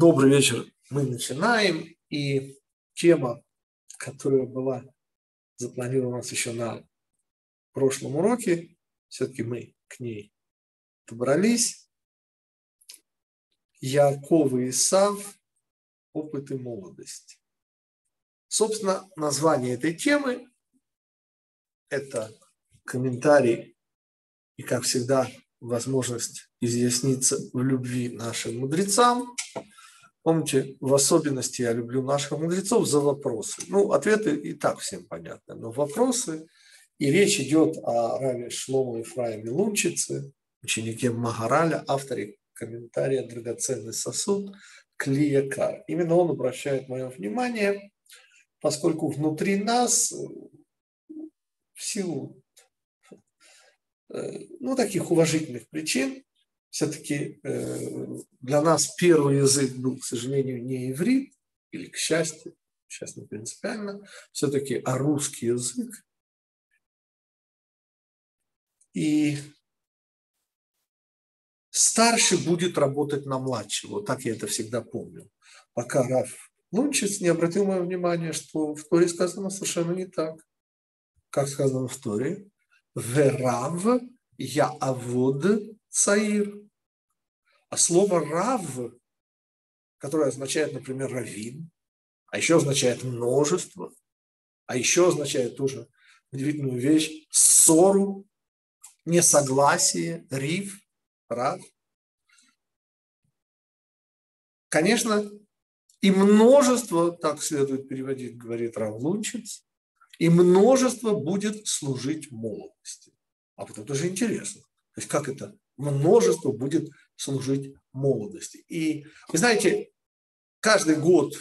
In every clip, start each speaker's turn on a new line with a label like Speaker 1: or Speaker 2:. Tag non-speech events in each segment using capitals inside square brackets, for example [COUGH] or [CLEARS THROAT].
Speaker 1: Добрый вечер. Мы начинаем. И тема, которая была запланирована у нас еще на прошлом уроке, все-таки мы к ней добрались. Яков и Исав. Опыты молодости. Собственно, название этой темы – это комментарий и, как всегда, возможность изъясниться в любви нашим мудрецам. Помните, в особенности я люблю наших мудрецов за вопросы. Ну, ответы и так всем понятны, но вопросы, и речь идет о Раве Шлому Ефраиме Лунчице, ученике Магараля, авторе комментария «Драгоценный сосуд» Клиякар. Именно он обращает мое внимание, поскольку внутри нас в силу Э, ну, таких уважительных причин. Все-таки э, для нас первый язык был, к сожалению, не иврит, или к счастью, сейчас не принципиально, все-таки а русский язык. И старший будет работать на младшего. Вот так я это всегда помню. Пока Раф Лунчиц не обратил мое внимание, что в Торе сказано совершенно не так. Как сказано в Торе, Верав Яавод Цаир. А слово Рав, которое означает, например, равин, а еще означает множество, а еще означает тоже удивительную вещь, ссору, несогласие, риф, рав. Конечно, и множество, так следует переводить, говорит Равлунчиц, и множество будет служить молодости. А вот это же интересно. То есть как это? Множество будет служить молодости. И вы знаете, каждый год,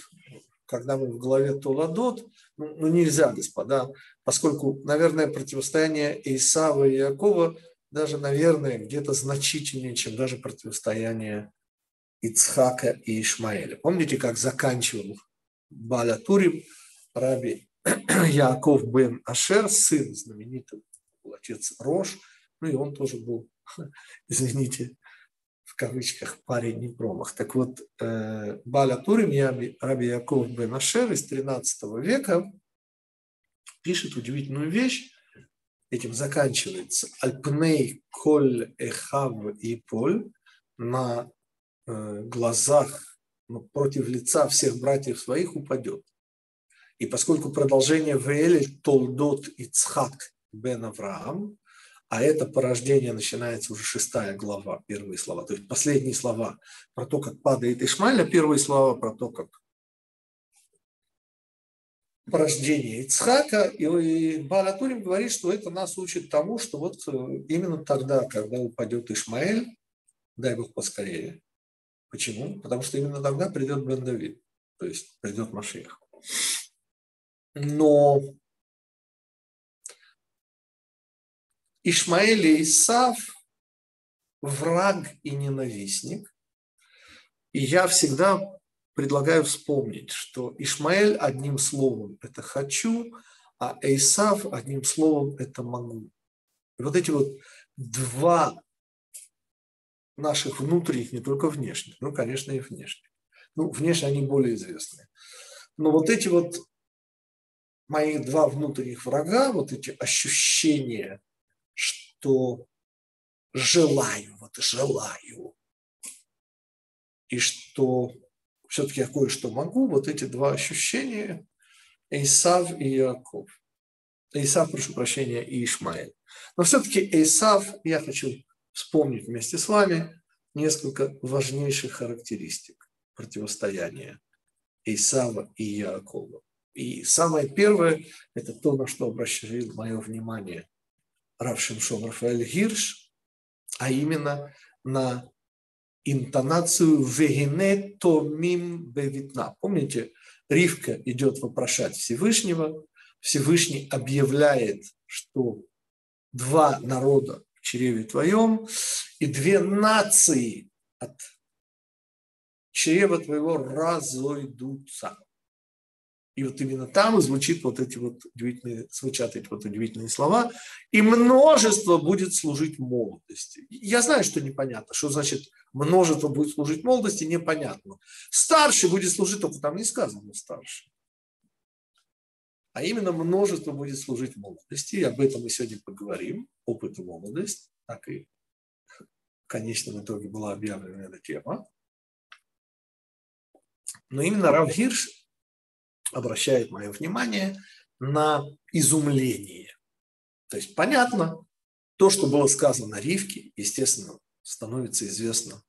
Speaker 1: когда мы в голове Толадот, ну, ну нельзя, господа, поскольку, наверное, противостояние Исава и Якова даже, наверное, где-то значительнее, чем даже противостояние Ицхака и Ишмаэля. Помните, как заканчивал Баля Турим, Раби [CLEARS THROAT] Яков бен Ашер, сын знаменитый, был отец Рош, ну и он тоже был, [LAUGHS] извините, кавычках, парень не промах. Так вот, э, Баля Турим, Раби Яков бен Ашер из 13 века пишет удивительную вещь, этим заканчивается. Альпней коль эхав и поль на э, глазах, ну, против лица всех братьев своих упадет. И поскольку продолжение Веэль Толдот Ицхак бен Авраам, а это порождение начинается уже шестая глава, первые слова. То есть последние слова про то, как падает Ишмаэль, а первые слова про то, как порождение Ицхака. И Балатурим говорит, что это нас учит тому, что вот э, именно тогда, когда упадет Ишмаэль, дай Бог поскорее. Почему? Потому что именно тогда придет Бен Давид, то есть придет Машех но Ишмаэль и Исав – враг и ненавистник. И я всегда предлагаю вспомнить, что Ишмаэль одним словом – это «хочу», а Исав одним словом – это «могу». И вот эти вот два наших внутренних, не только внешних, ну, конечно, и внешних. Ну, внешне они более известны. Но вот эти вот мои два внутренних врага, вот эти ощущения, что желаю, вот желаю, и что все-таки я кое-что могу, вот эти два ощущения, Исав и Яков. Исав, прошу прощения, и Ишмаэль. Но все-таки Исав, я хочу вспомнить вместе с вами несколько важнейших характеристик противостояния Исава и Якова. И самое первое – это то, на что обращает мое внимание Рав Шимшон Рафаэль Гирш, а именно на интонацию «вегене томим бевитна». Помните, Ривка идет вопрошать Всевышнего, Всевышний объявляет, что два народа в чреве твоем и две нации от чрева твоего разойдутся. И вот именно там звучит вот эти вот удивительные, звучат эти вот удивительные слова. И множество будет служить молодости. Я знаю, что непонятно. Что значит множество будет служить молодости, непонятно. Старший будет служить, только там не сказано старший. А именно множество будет служить молодости. И об этом мы сегодня поговорим. Опыт и молодость. Так и в конечном итоге была объявлена эта тема. Но именно Рав Хирш обращает мое внимание на изумление. То есть понятно, то, что было сказано Ривке, естественно, становится известно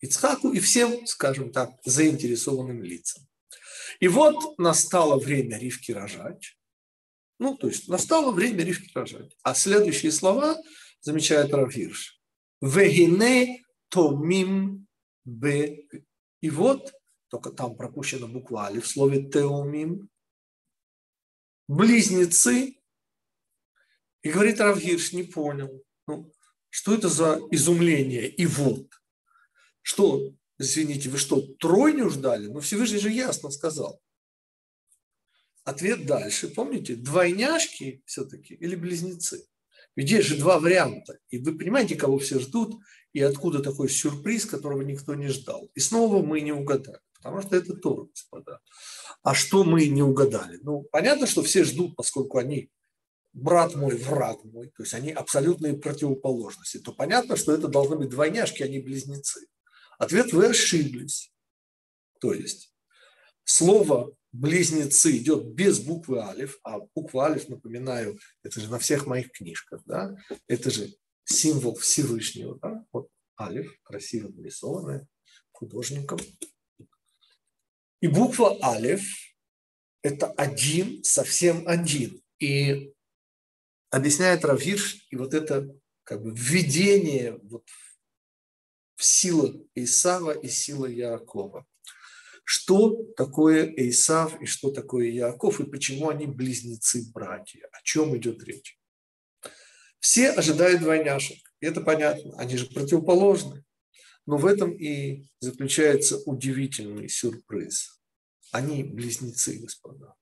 Speaker 1: Ицхаку и всем, скажем так, заинтересованным лицам. И вот настало время Ривки рожать. Ну, то есть настало время Ривки рожать. А следующие слова замечает Равирш. Вегине томим бе. И вот только там пропущена буква Али в слове теумим, близнецы, и говорит Равгирш, не понял, ну, что это за изумление, и вот, что, извините, вы что, тройню ждали? Ну, Всевышний же ясно сказал. Ответ дальше, помните, двойняшки все-таки или близнецы? Ведь есть же два варианта. И вы понимаете, кого все ждут, и откуда такой сюрприз, которого никто не ждал. И снова мы не угадали. Потому что это Тора, господа. А что мы не угадали? Ну, понятно, что все ждут, поскольку они брат мой, враг мой, то есть они абсолютные противоположности, то понятно, что это должны быть двойняшки, а не близнецы. Ответ – вы ошиблись. То есть слово близнецы идет без буквы алиф, а буква алиф, напоминаю, это же на всех моих книжках, да, это же символ Всевышнего, да, вот алиф, красиво нарисованная художником, и буква Алиф – это один, совсем один. И объясняет Равирш, и вот это как бы введение вот в силу Исава и силы Яакова. Что такое Исав и что такое Яаков, и почему они близнецы-братья? О чем идет речь? Все ожидают двойняшек, и это понятно, они же противоположны. Но в этом и заключается удивительный сюрприз. Они близнецы, господа.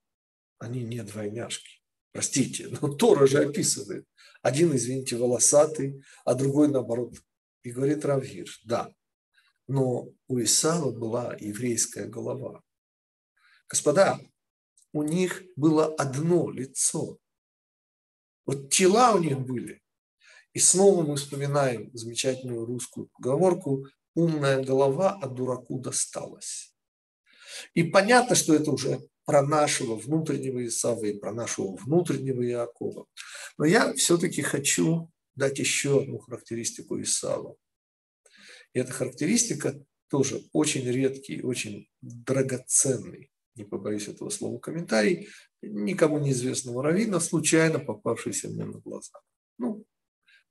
Speaker 1: Они не двойняшки. Простите, но Тора же описывает. Один, извините, волосатый, а другой наоборот. И говорит Равгир, да, но у Исава была еврейская голова. Господа, у них было одно лицо. Вот тела у них были, и снова мы вспоминаем замечательную русскую поговорку «умная голова, а дураку досталась». И понятно, что это уже про нашего внутреннего Исава и про нашего внутреннего Иакова. Но я все-таки хочу дать еще одну характеристику Исава. И эта характеристика тоже очень редкий, очень драгоценный, не побоюсь этого слова, комментарий, никому неизвестного раввина, случайно попавшийся мне на глаза. Ну,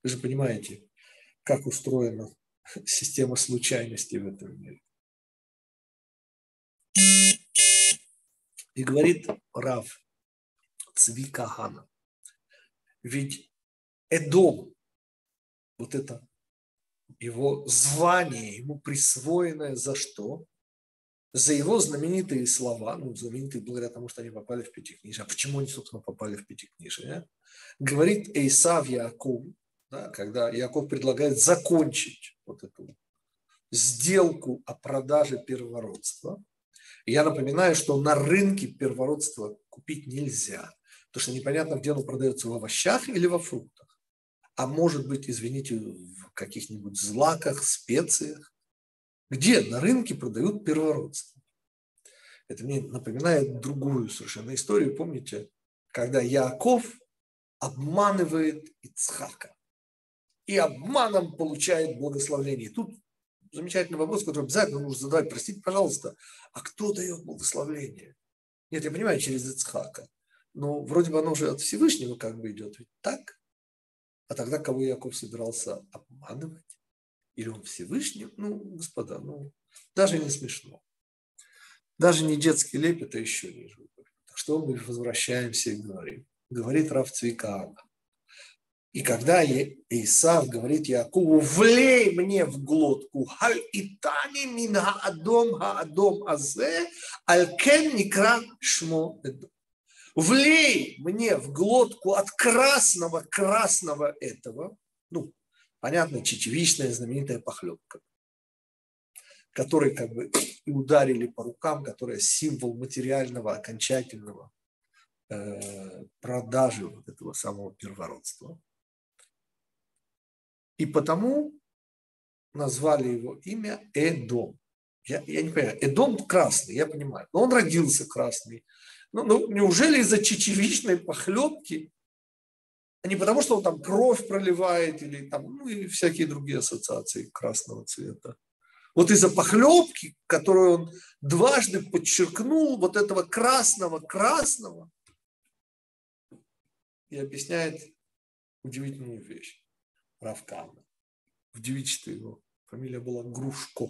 Speaker 1: вы же понимаете, как устроена [LAUGHS] система случайностей в этом мире. И говорит Рав Цвикагана, ведь Эдом, вот это его звание, ему присвоенное за что? За его знаменитые слова, ну, знаменитые благодаря тому, что они попали в Пятикнижие. А почему они, собственно, попали в Пятикнижие? Говорит Эйсав Яков, да, когда Яков предлагает закончить вот эту сделку о продаже первородства. Я напоминаю, что на рынке первородства купить нельзя, потому что непонятно, где оно продается, в овощах или во фруктах. А может быть, извините, в каких-нибудь злаках, специях. Где на рынке продают первородство? Это мне напоминает другую совершенно историю. Помните, когда Яков обманывает Ицхака и обманом получает благословение. Тут замечательный вопрос, который обязательно нужно задать. Простите, пожалуйста, а кто дает благословение? Нет, я понимаю, через Ицхака. Но вроде бы оно уже от Всевышнего как бы идет. Ведь так? А тогда кого Яков собирался обманывать? Или он Всевышний? Ну, господа, ну, даже не смешно. Даже не детский лепет, а еще ниже. Так что мы возвращаемся и говорим. Говорит Рав Цвикаана. И когда Исав говорит Якову, влей мне в глотку, халь итани мин хаадом хаадом азе, кен никра шмо Влей мне в глотку от красного красного этого, ну, понятно, чечевичная знаменитая похлебка, которой как бы и ударили по рукам, которая символ материального, окончательного э, продажи вот этого самого первородства. И потому назвали его имя Эдом. Я, я не понимаю, Эдом красный, я понимаю, но он родился красный. Ну, ну неужели из-за чечевичной похлебки, а не потому, что он там кровь проливает или там, ну и всякие другие ассоциации красного цвета. Вот из-за похлебки, которую он дважды подчеркнул, вот этого красного-красного, и объясняет удивительную вещь. Равкана. В девичестве его фамилия была Грушко.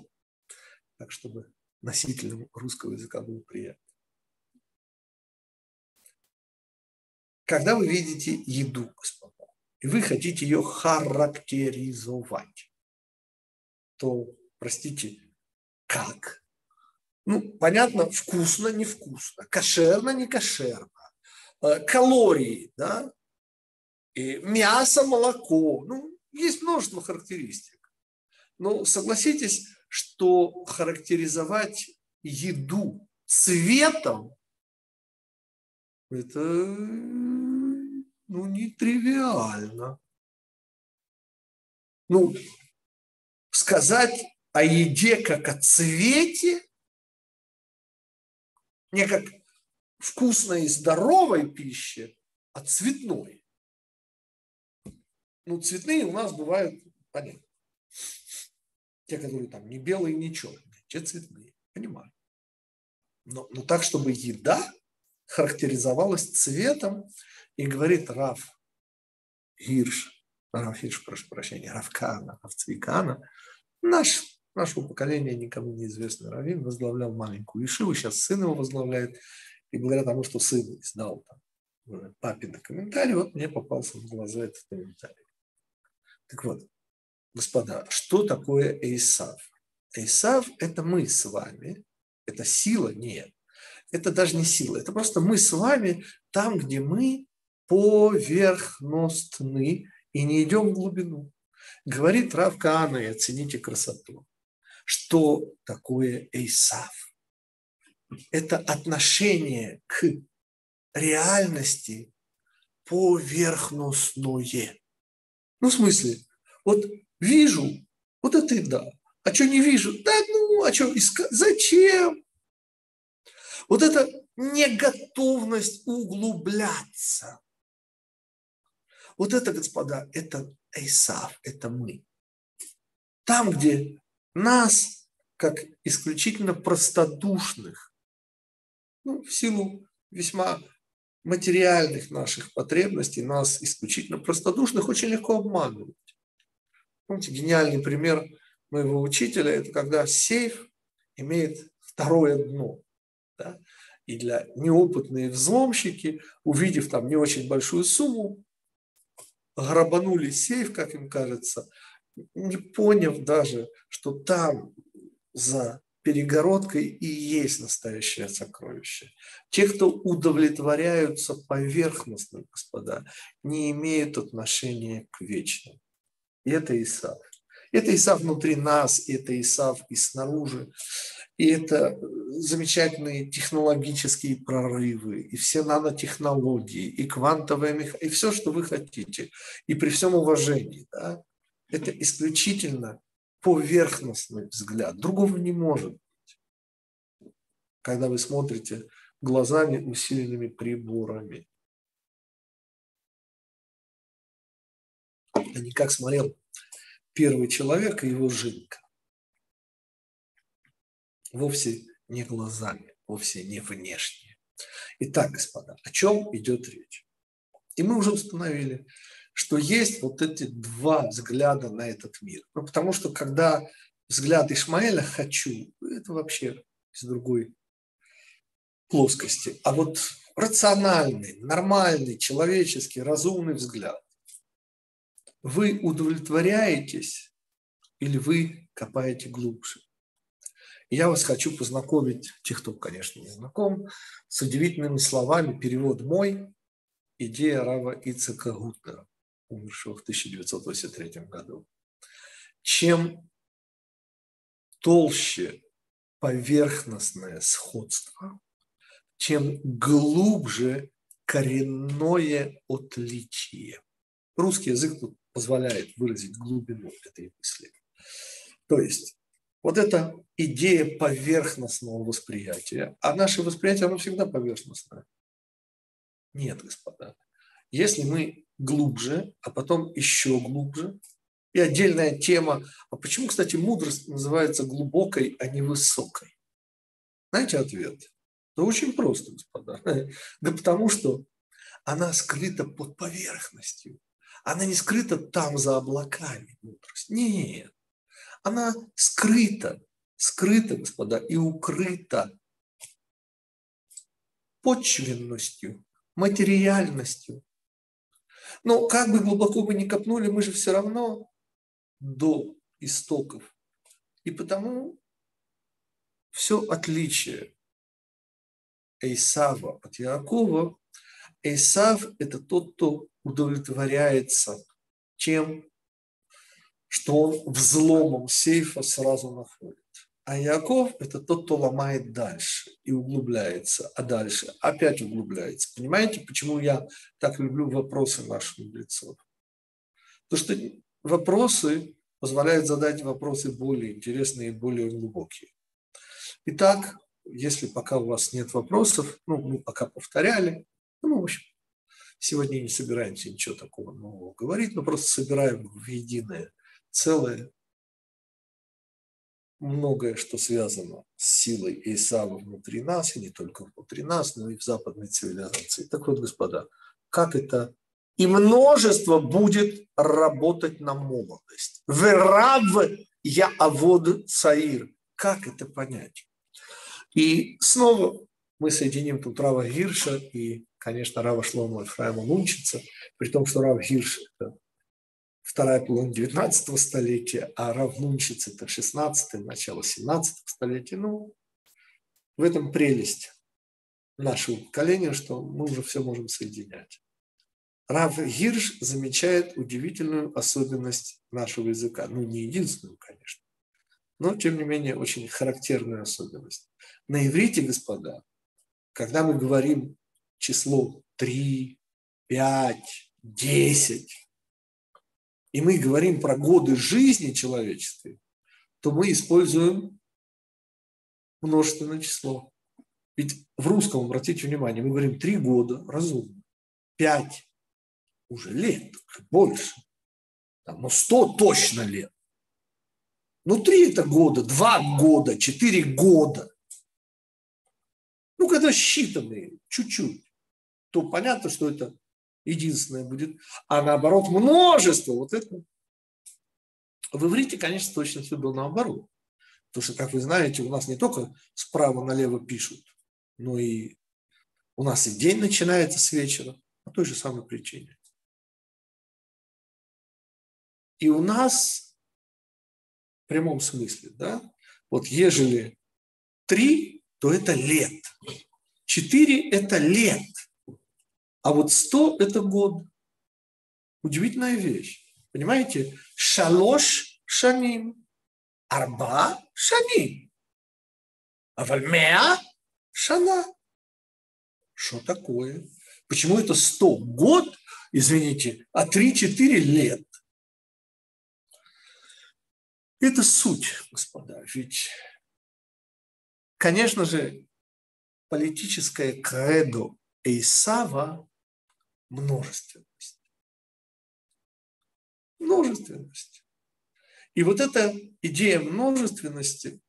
Speaker 1: Так, чтобы носителям русского языка было приятно. Когда вы видите еду, господа, и вы хотите ее характеризовать, то, простите, как? Ну, понятно, вкусно, невкусно, кошерно, не кошерно, э, калории, да, и мясо, молоко. Ну, есть множество характеристик. Но согласитесь, что характеризовать еду цветом это ну, нетривиально. Ну, сказать о еде как о цвете, не как вкусной и здоровой пище, а цветной. Ну, цветные у нас бывают, понятно. Те, которые там не белые, не черные. Те цветные. Понимаю. Но, но так, чтобы еда характеризовалась цветом, и говорит Раф Гирш, Раф Гирш, прошу прощения, Равкана, Равцвикана, наш, нашего поколения никому неизвестный Равин возглавлял маленькую Ишиву, сейчас сын его возглавляет, и благодаря тому, что сын издал там папин комментарий, вот мне попался в глаза этот комментарий. Так вот, господа, что такое Эйсав? Эйсав – это мы с вами, это сила? Нет. Это даже не сила, это просто мы с вами там, где мы поверхностны и не идем в глубину. Говорит Рав Каана, и оцените красоту, что такое Эйсав. Это отношение к реальности поверхностное. Ну, в смысле, вот вижу, вот это и да. А что не вижу? Да ну, а что? Зачем? Вот это неготовность углубляться. Вот это, господа, это Эйсав, это мы. Там, где нас, как исключительно простодушных, ну, в силу весьма материальных наших потребностей, нас исключительно простодушных, очень легко обманывать. Помните, гениальный пример моего учителя – это когда сейф имеет второе дно. Да? И для неопытные взломщики, увидев там не очень большую сумму, грабанули сейф, как им кажется, не поняв даже, что там за перегородкой и есть настоящее сокровище. Те, кто удовлетворяются поверхностно, господа, не имеют отношения к вечному. И это Исав. Это Исав внутри нас, это Исав и снаружи. И это замечательные технологические прорывы, и все нанотехнологии, и квантовая механика, и все, что вы хотите. И при всем уважении, да, это исключительно поверхностный взгляд. Другого не может быть. Когда вы смотрите глазами, усиленными приборами. А не как смотрел первый человек и его жинка. Вовсе не глазами, вовсе не внешне. Итак, господа, о чем идет речь? И мы уже установили, что есть вот эти два взгляда на этот мир. Ну, потому что когда взгляд Ишмаэля «хочу», это вообще из другой плоскости. А вот рациональный, нормальный, человеческий, разумный взгляд Вы удовлетворяетесь или вы копаете глубже? Я вас хочу познакомить, тех, кто, конечно, не знаком, с удивительными словами «перевод мой. Идея Рава Ицека Гутнера, умершего в 1983 году». Чем толще поверхностное сходство, тем глубже коренное отличие. Русский язык тут позволяет выразить глубину этой мысли. То есть вот эта идея поверхностного восприятия, а наше восприятие, оно всегда поверхностное. Нет, господа. Если мы глубже, а потом еще глубже, и отдельная тема, а почему, кстати, мудрость называется глубокой, а не высокой? Знаете ответ? Да очень просто, господа. [LAUGHS] Да потому что она скрыта под поверхностью. Она не скрыта там за облаками, мудрость. Нет. Она скрыта, скрыта, господа, и укрыта почвенностью, материальностью. Но как бы глубоко мы ни копнули, мы же все равно до истоков. И потому все отличие Эйсава от Якова, Эйсав – это тот, кто удовлетворяется тем, что он взломом сейфа сразу находит. А Яков – это тот, кто ломает дальше и углубляется, а дальше опять углубляется. Понимаете, почему я так люблю вопросы наших мудрецов? Потому что вопросы позволяют задать вопросы более интересные и более глубокие. Итак, если пока у вас нет вопросов, ну, мы пока повторяли, ну, в общем, сегодня не собираемся ничего такого нового говорить, но просто собираем в единое целое многое, что связано с силой Исава внутри нас, и не только внутри нас, но и в западной цивилизации. Так вот, господа, как это и множество будет работать на молодость. Верав я авод цаир. Как это понять? И снова мы соединим тут Рава Гирша и, конечно, Рава Шлома Ефраима Лунчица, при том, что Рав Гирш – это вторая половина 19 столетия, а Рав Лунчиц – это 16 начало 17 столетия. Ну, в этом прелесть нашего поколения, что мы уже все можем соединять. Рав Гирш замечает удивительную особенность нашего языка. Ну, не единственную, конечно, но, тем не менее, очень характерную особенность. На иврите, господа, когда мы говорим число 3, 5, 10, и мы говорим про годы жизни человечества, то мы используем множественное число. Ведь в русском, обратите внимание, мы говорим три года, разумно, пять уже лет, больше, там, ну сто точно лет. Ну три это года, два года, четыре года. Ну, когда считанные, чуть-чуть, то понятно, что это единственное будет. А наоборот, множество. Вот это. В иврите, конечно, точно все было наоборот. Потому что, как вы знаете, у нас не только справа налево пишут, но и у нас и день начинается с вечера по той же самой причине. И у нас в прямом смысле, да, вот ежели три, то это лет. Четыре – это лет. А вот сто – это год. Удивительная вещь. Понимаете? Шалош шаним. Арба шаним. А вальмеа шана. Что такое? Почему это сто год, извините, а три-четыре лет? Это суть, господа. Ведь, конечно же, политическое кредо Исава – множественность. Множественность. И вот эта идея множественности,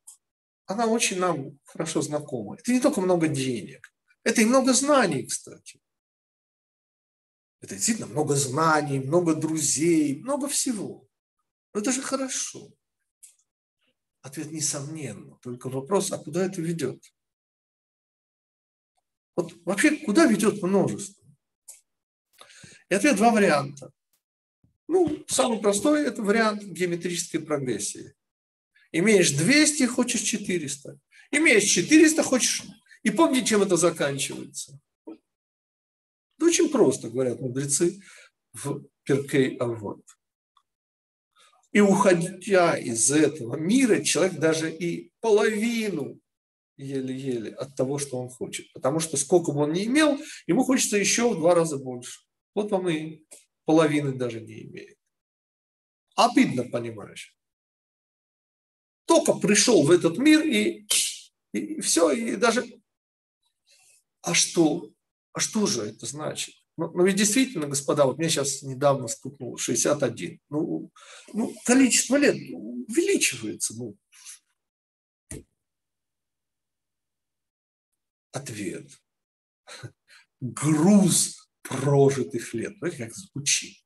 Speaker 1: она очень нам хорошо знакома. Это не только много денег, это и много знаний, кстати. Это действительно много знаний, много друзей, много всего. Но это же хорошо. Ответ несомненно. Только вопрос, а куда это ведет? Вот вообще, куда ведет множество? И ответ два варианта. Ну, самый простой – это вариант геометрической прогрессии. Имеешь 200, хочешь 400. Имеешь 400, хочешь... И помните, чем это заканчивается? Это очень просто, говорят мудрецы в Перкей Авод. И уходя из этого мира, человек даже и половину еле-еле от того, что он хочет. Потому что сколько бы он ни имел, ему хочется еще в два раза больше. Вот он и половины даже не имеет. Обидно, понимаешь. Только пришел в этот мир и, и все, и даже... А что? А что же это значит? Ну, ну ведь действительно, господа, вот мне сейчас недавно стукнуло 61. Ну, ну количество лет увеличивается. Ну. Ответ. Груз прожитых лет. Знаете, как звучит.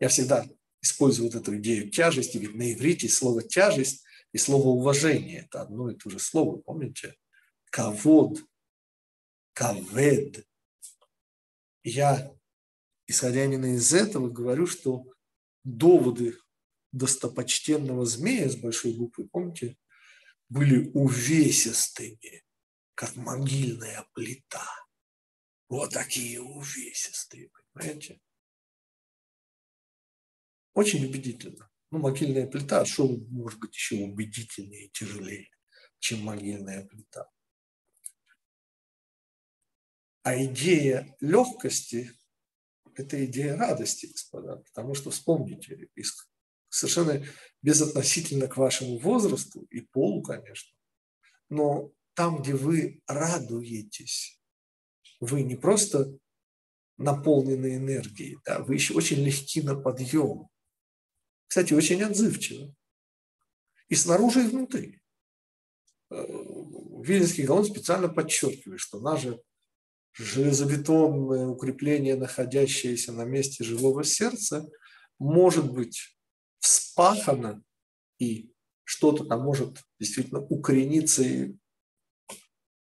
Speaker 1: Я всегда использую вот эту идею тяжести, ведь на иврите слово тяжесть и слово уважение – это одно и то же слово, помните? Кавод, кавед. Я, исходя именно из этого, говорю, что доводы достопочтенного змея с большой буквы, помните, были увесистыми, как могильная плита. Вот такие увесистые, понимаете? Очень убедительно. Ну, могильная плита, а что может быть еще убедительнее и тяжелее, чем могильная плита? А идея легкости – это идея радости, господа. Потому что вспомните, совершенно безотносительно к вашему возрасту и полу, конечно, но там, где вы радуетесь, вы не просто наполнены энергией, да, вы еще очень легки на подъем, кстати, очень отзывчиво. И снаружи, и внутри. Э, Вильнинский Гаон специально подчеркивает, что наше железобетонное укрепление, находящееся на месте живого сердца, может быть вспахано и что-то там может действительно укорениться и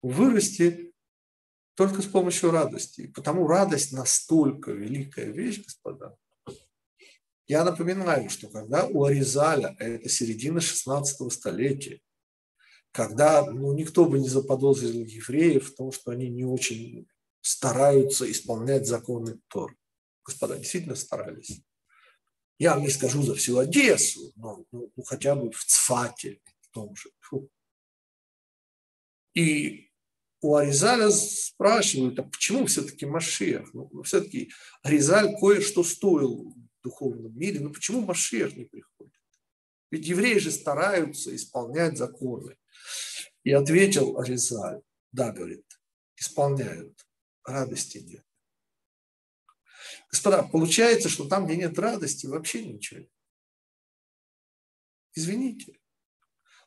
Speaker 1: вырасти только с помощью радости. И потому радость настолько великая вещь, господа, я напоминаю, что когда у Аризаля, а это середина 16 столетия, когда ну, никто бы не заподозрил евреев в том, что они не очень стараются исполнять законы Тор. Господа действительно старались. Я не скажу за всю Одессу, но ну, ну, хотя бы в Цфате, в том же. Фу. И у Аризаля спрашивают, а почему все-таки Машиах? Ну, все-таки Аризаль кое-что стоил духовном мире, но почему Машех не приходит? Ведь евреи же стараются исполнять законы. И ответил Аризаль, да, говорит, исполняют, радости нет. Господа, получается, что там, где нет радости, вообще ничего. Извините.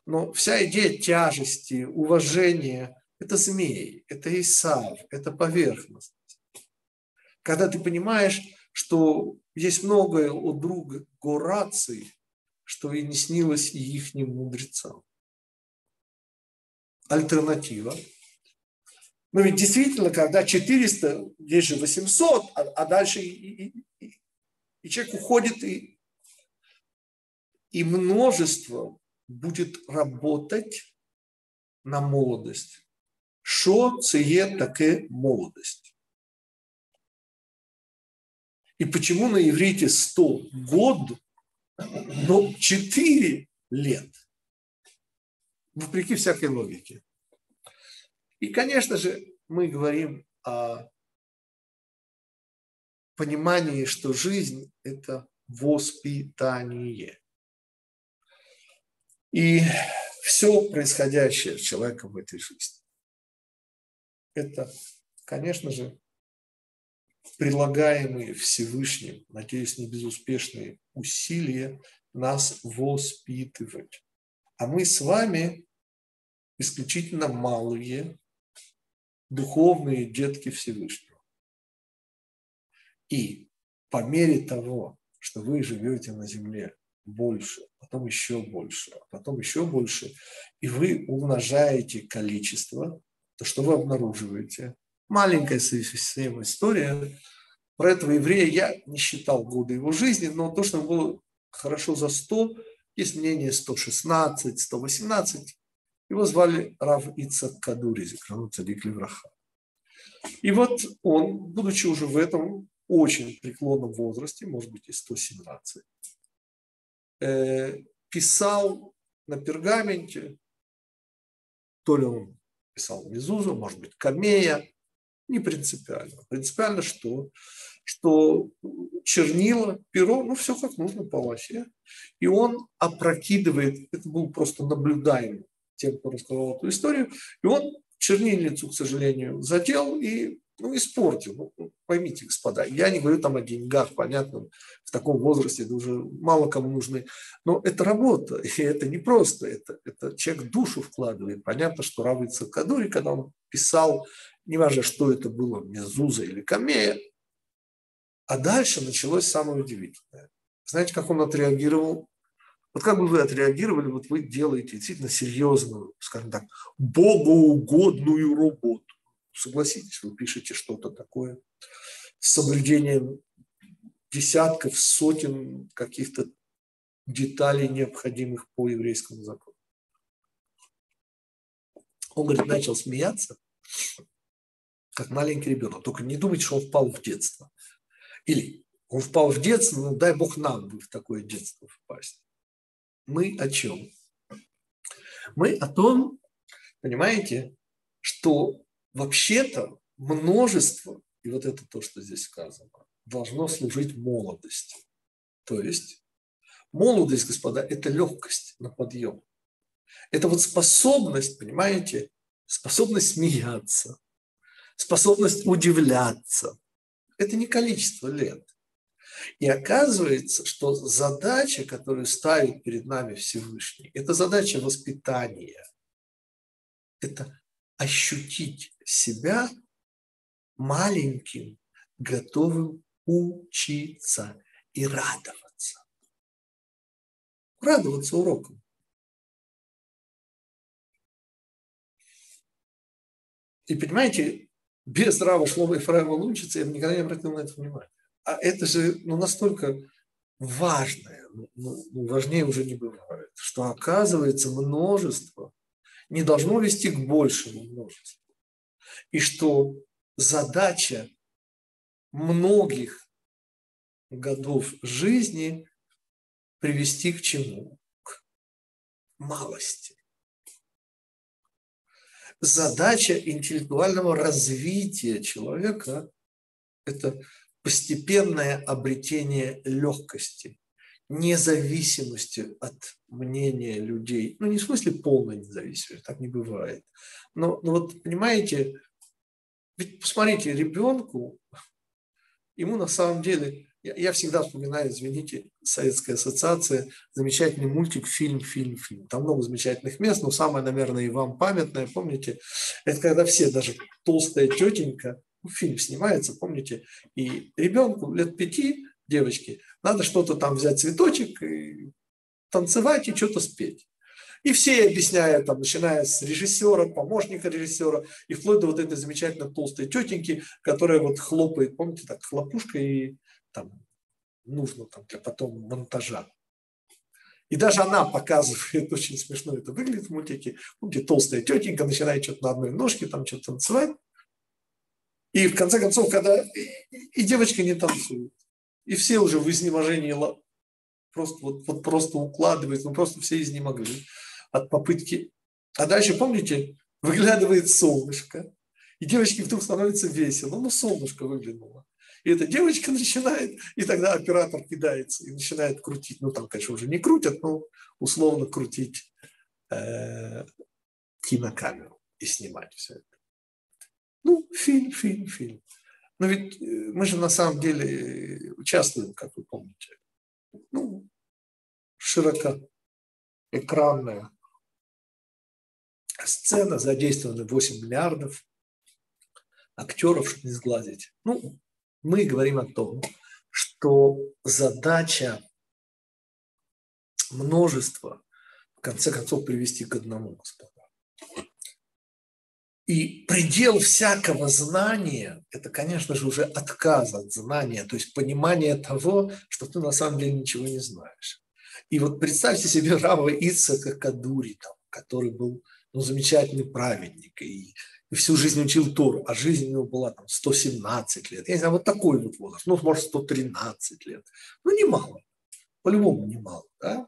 Speaker 1: Но вся идея тяжести, уважения – это змей, это Исав, это поверхность. Когда ты понимаешь, что есть многое у друга Гораций, что и не снилось и ихним мудрецам. Альтернатива. Но ведь действительно, когда 400, есть же 800, а, а дальше и, и, и, и человек уходит, и, и множество будет работать на молодость. Що це є таке молодость? И почему на иврите 100 год, но 4 лет? Вопреки всякой логике. И, конечно же, мы говорим о понимании, что жизнь – это воспитание. И все происходящее с человеком в этой жизни – это, конечно же, прилагаемые Всевышним, надеюсь, не безуспешные усилия нас воспитывать. А мы с вами исключительно малые духовные детки Всевышнего. И по мере того, что вы живете на земле больше, потом еще больше, потом еще больше, и вы умножаете количество, то что вы обнаруживаете? маленькая совсем история, Про этого еврея я не считал годы его жизни, но то, что ему было хорошо за 100, есть мнение 116, 118. Его звали Рав Ицак Кадури, Зикрану Левраха. И вот он, будучи уже в этом очень преклонном возрасте, может быть и 117, э, писал на пергаменте, то ли он писал Мезузу, может быть, Камея, не принципиально. Принципиально что? Что чернила, перо, ну все как нужно полосе. И он опрокидывает, это был просто наблюдаемый тем, кто рассказал эту историю, и он чернильницу, к сожалению, задел и ну, испортил. Ну, поймите, господа, я не говорю там о деньгах, понятно, в таком возрасте это уже мало кому нужны. Но это работа, [LAUGHS] и это не просто, это, это человек душу вкладывает. Понятно, что Равыца Кадури, когда он писал, неважно, что это было, Мезуза или Камея, а дальше началось самое удивительное. Знаете, как он отреагировал вот как бы вы отреагировали, вот вы делаете действительно серьезную, скажем так, богоугодную работу. Согласитесь, вы пишете что-то такое с соблюдением десятков, сотен каких-то деталей, необходимых по еврейскому закону. Он, говорит, начал смеяться, как маленький ребенок. Только не думайте, что он впал в детство. Или он впал в детство, ну дай Бог нам бы в такое детство впасть мы о чем? Мы о том, понимаете, что вообще-то множество, и вот это то, что здесь сказано, должно служить молодости. То есть молодость, господа, это легкость на подъем. Это вот способность, понимаете, способность смеяться, способность удивляться. Это не количество лет. И оказывается, что задача, которую ставит перед нами Всевышний, это задача воспитания. Это ощутить себя маленьким, готовым учиться и радоваться. Радоваться урокам. И понимаете, без Рава Шлома и Фраева Лунчица я никогда не обратил на это внимание а это же ну, настолько важное, ну, ну, важнее уже не бывает, что оказывается множество не должно вести к большему множеству. И что задача многих годов жизни привести к чему? К малости. Задача интеллектуального развития человека – это постепенное обретение легкости, независимости от мнения людей. Ну, не в смысле полной независимости, так не бывает. Но, но вот понимаете, ведь посмотрите, ребенку, ему на самом деле, я, я всегда вспоминаю, извините, Советская ассоциация, замечательный мультик «Фильм, фильм, фильм». Там много замечательных мест, но самое, наверное, и вам памятное, помните, это когда все, даже толстая тетенька, фильм снимается, помните, и ребенку лет пяти, девочке, надо что-то там взять цветочек, и танцевать и что-то спеть. И все объясняют, там, начиная с режиссера, помощника режиссера, и вплоть до вот этой замечательно толстой тетеньки, которая вот хлопает, помните, так, хлопушкой, и там нужно там для потом монтажа. И даже она показывает, [LAUGHS] очень смешно это выглядит в мультике. Помните, толстая тетенька начинает что-то на одной ножке, там что-то танцевать. И в конце концов, когда и девочка не танцует, и все уже в изнеможении просто, вот, вот просто укладываются, ну просто все изнемогли от попытки. А дальше, помните, выглядывает солнышко, и девочке вдруг становится весело, ну солнышко выглянуло. И эта девочка [LAUGHS] начинает, и тогда оператор кидается и начинает крутить. Ну, там, конечно, уже не крутят, но условно крутить э, кинокамеру и снимать все это. Ну, фильм, фильм, фильм. Но ведь э, мы же на самом деле участвуем, как вы помните. Ну, широко экранная сцена, задействованы 8 миллиардов актеров, чтобы не сглазить. Ну, мы говорим о том, что задача множества в конце концов привести к одному, господа. И предел всякого знания – это, конечно же, уже отказ от знания, то есть понимание того, что ты на самом деле ничего не знаешь. И вот представьте себе Рава Ицака Кадури, там, который был ну, замечательный праведник и, и всю жизнь учил Тору, а жизнь у него была там 117 лет. Я не знаю, вот такой вот возраст, ну, может, 113 лет. Ну, немало, по-любому немало, да?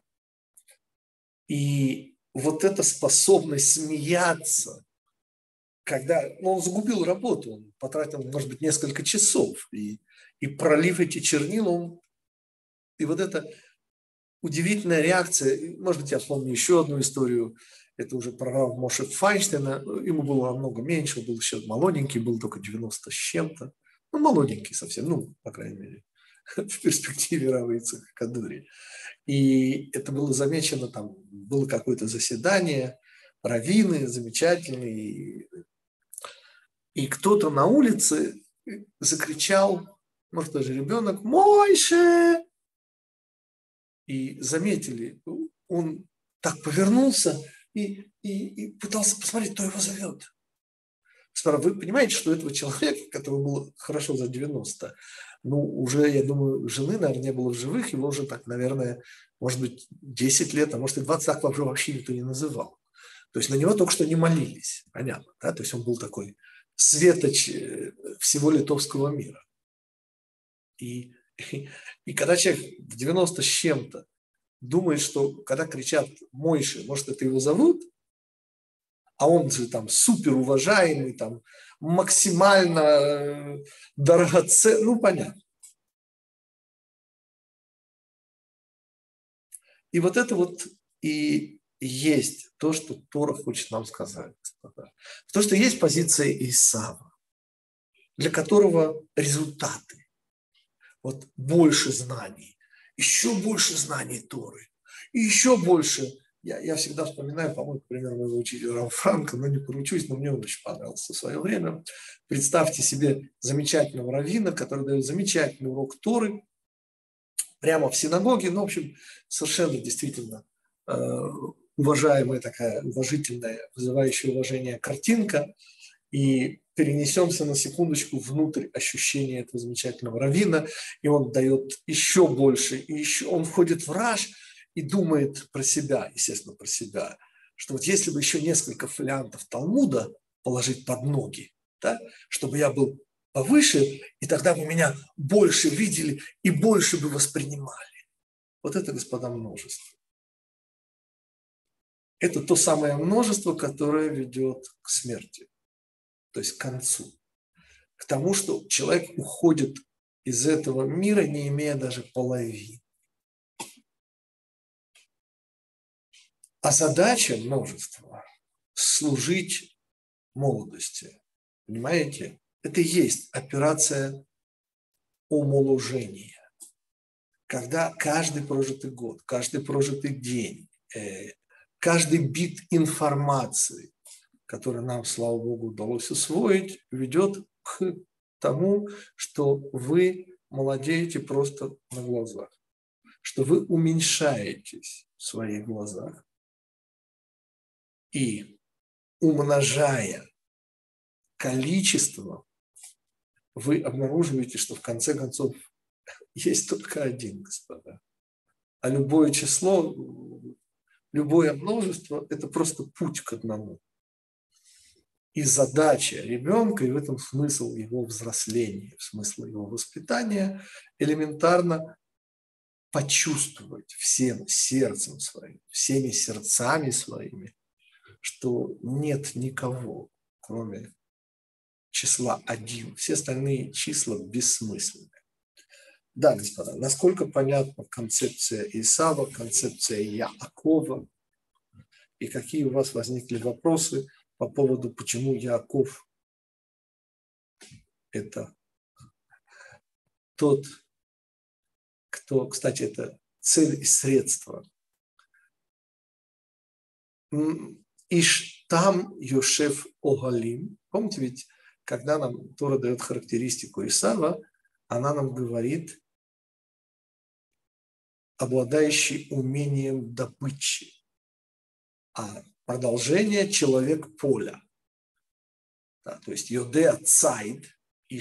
Speaker 1: И вот эта способность смеяться, когда ну, он загубил работу, он потратил, может быть, несколько часов, и, и пролив эти чернила, он, и вот эта удивительная реакция, может быть, я вспомню еще одну историю, это уже про Моше Файнштейна, ему было намного меньше, он был еще молоденький, был только 90 с чем-то, ну, молоденький совсем, ну, по крайней мере, [LAUGHS] в перспективе Рава Ицхака Кадури. И это было замечено, там было какое-то заседание, раввины замечательные, и кто-то на улице закричал, может, даже ребенок, «Мойше!» И заметили, он так повернулся и, и, и пытался посмотреть, кто его зовет. Вы понимаете, что этого человека, который был хорошо за 90, ну, уже, я думаю, жены, наверное, не было в живых, его уже так, наверное, может быть, 10 лет, а может и 20, так уже вообще никто не называл. То есть на него только что не молились, понятно, да? То есть он был такой светоч всего литовского мира. И, и, [LAUGHS] и когда человек в 90 с чем-то думает, что когда кричат Мойши, может, это его зовут, а он же там супер уважаемый, там максимально э, дорогоценный, ну, понятно. И вот это вот и есть то, что Тора хочет нам сказать, господа. То, что есть позиция Исава, для которого результаты, вот больше знаний, еще больше знаний Торы, и еще больше я, я всегда вспоминаю, по-моему, пример моего учителя Рау Франка, но не поручусь, но мне он очень понравился в свое время. Представьте себе замечательного раввина, который дает замечательный урок Торы прямо в синагоге. Ну, в общем, совершенно действительно э, уважаемая такая, уважительная, вызывающая уважение картинка. И перенесемся на секундочку внутрь ощущения этого замечательного раввина, и он дает еще больше, и еще он входит в раж – и думает про себя, естественно, про себя, что вот если бы еще несколько фолиантов Талмуда положить под ноги, да, чтобы я был повыше, и тогда бы меня больше видели и больше бы воспринимали. Вот это, господа, множество. Это то самое множество, которое ведет к смерти, то есть к концу. К тому, что человек уходит из этого мира, не имея даже половины. А задача множества – служить молодости. Понимаете? Это и есть операция омоложения. Когда каждый прожитый год, каждый прожитый день, э, каждый бит информации, который нам, слава Богу, удалось усвоить, ведет к тому, что вы молодеете просто на глазах, что вы уменьшаетесь в своих глазах, и умножая количество, вы обнаруживаете, что в конце концов [LAUGHS] есть только один, господа. А любое число, любое множество – это просто путь к одному. И задача ребенка, и в этом смысл его взросления, смысл его воспитания, элементарно почувствовать всем сердцем своим, всеми сердцами своими, что нет никого, кроме числа один. Все остальные числа бессмысленны. Да, господа, насколько понятна концепция Исава, концепция Яакова, и какие у вас возникли вопросы по поводу, почему Яаков – это тот, кто, кстати, это цель и средство Иштам Йошев Огалим. Помните ведь, когда нам Тора дает характеристику Исава, она нам говорит, обладающий умением добычи, а продолжение человек поля. Да, то есть Йодеа Цайд. И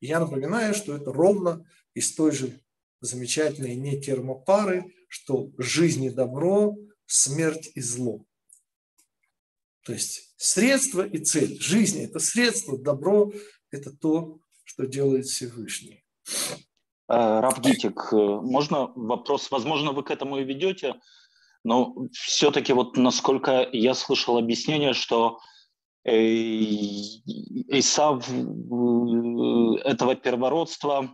Speaker 1: я напоминаю, что это ровно из той же замечательной не термопары, что жизнь и добро, смерть и зло. То есть средство и цель. Жизнь – это средство, добро – это то, что делает Всевышний.
Speaker 2: Э, Равгитик, э, можно вопрос? Возможно, вы к этому и ведете, но все-таки вот насколько я слышал объяснение, что Исав этого первородства,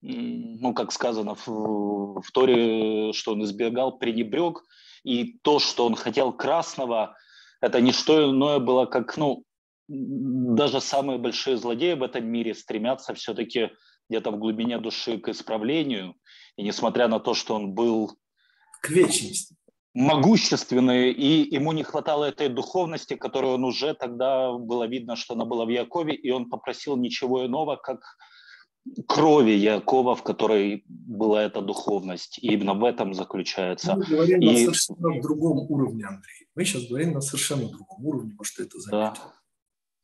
Speaker 2: ну, как сказано в, в Торе, что он избегал, пренебрег, и то, что он хотел красного, это не что иное было, как, ну, даже самые большие злодеи в этом мире стремятся все-таки где-то в глубине души к исправлению. И несмотря на то, что он был
Speaker 1: к вечности
Speaker 2: могущественный, и ему не хватало этой духовности, которую он уже тогда было видно, что она была в Якове, и он попросил ничего иного, как крови Якова, в которой была эта духовность. И именно в этом заключается.
Speaker 1: Мы говорим и... на совершенно другом уровне, Андрей. Мы сейчас говорим на совершенно другом уровне, может, это заметил. Да.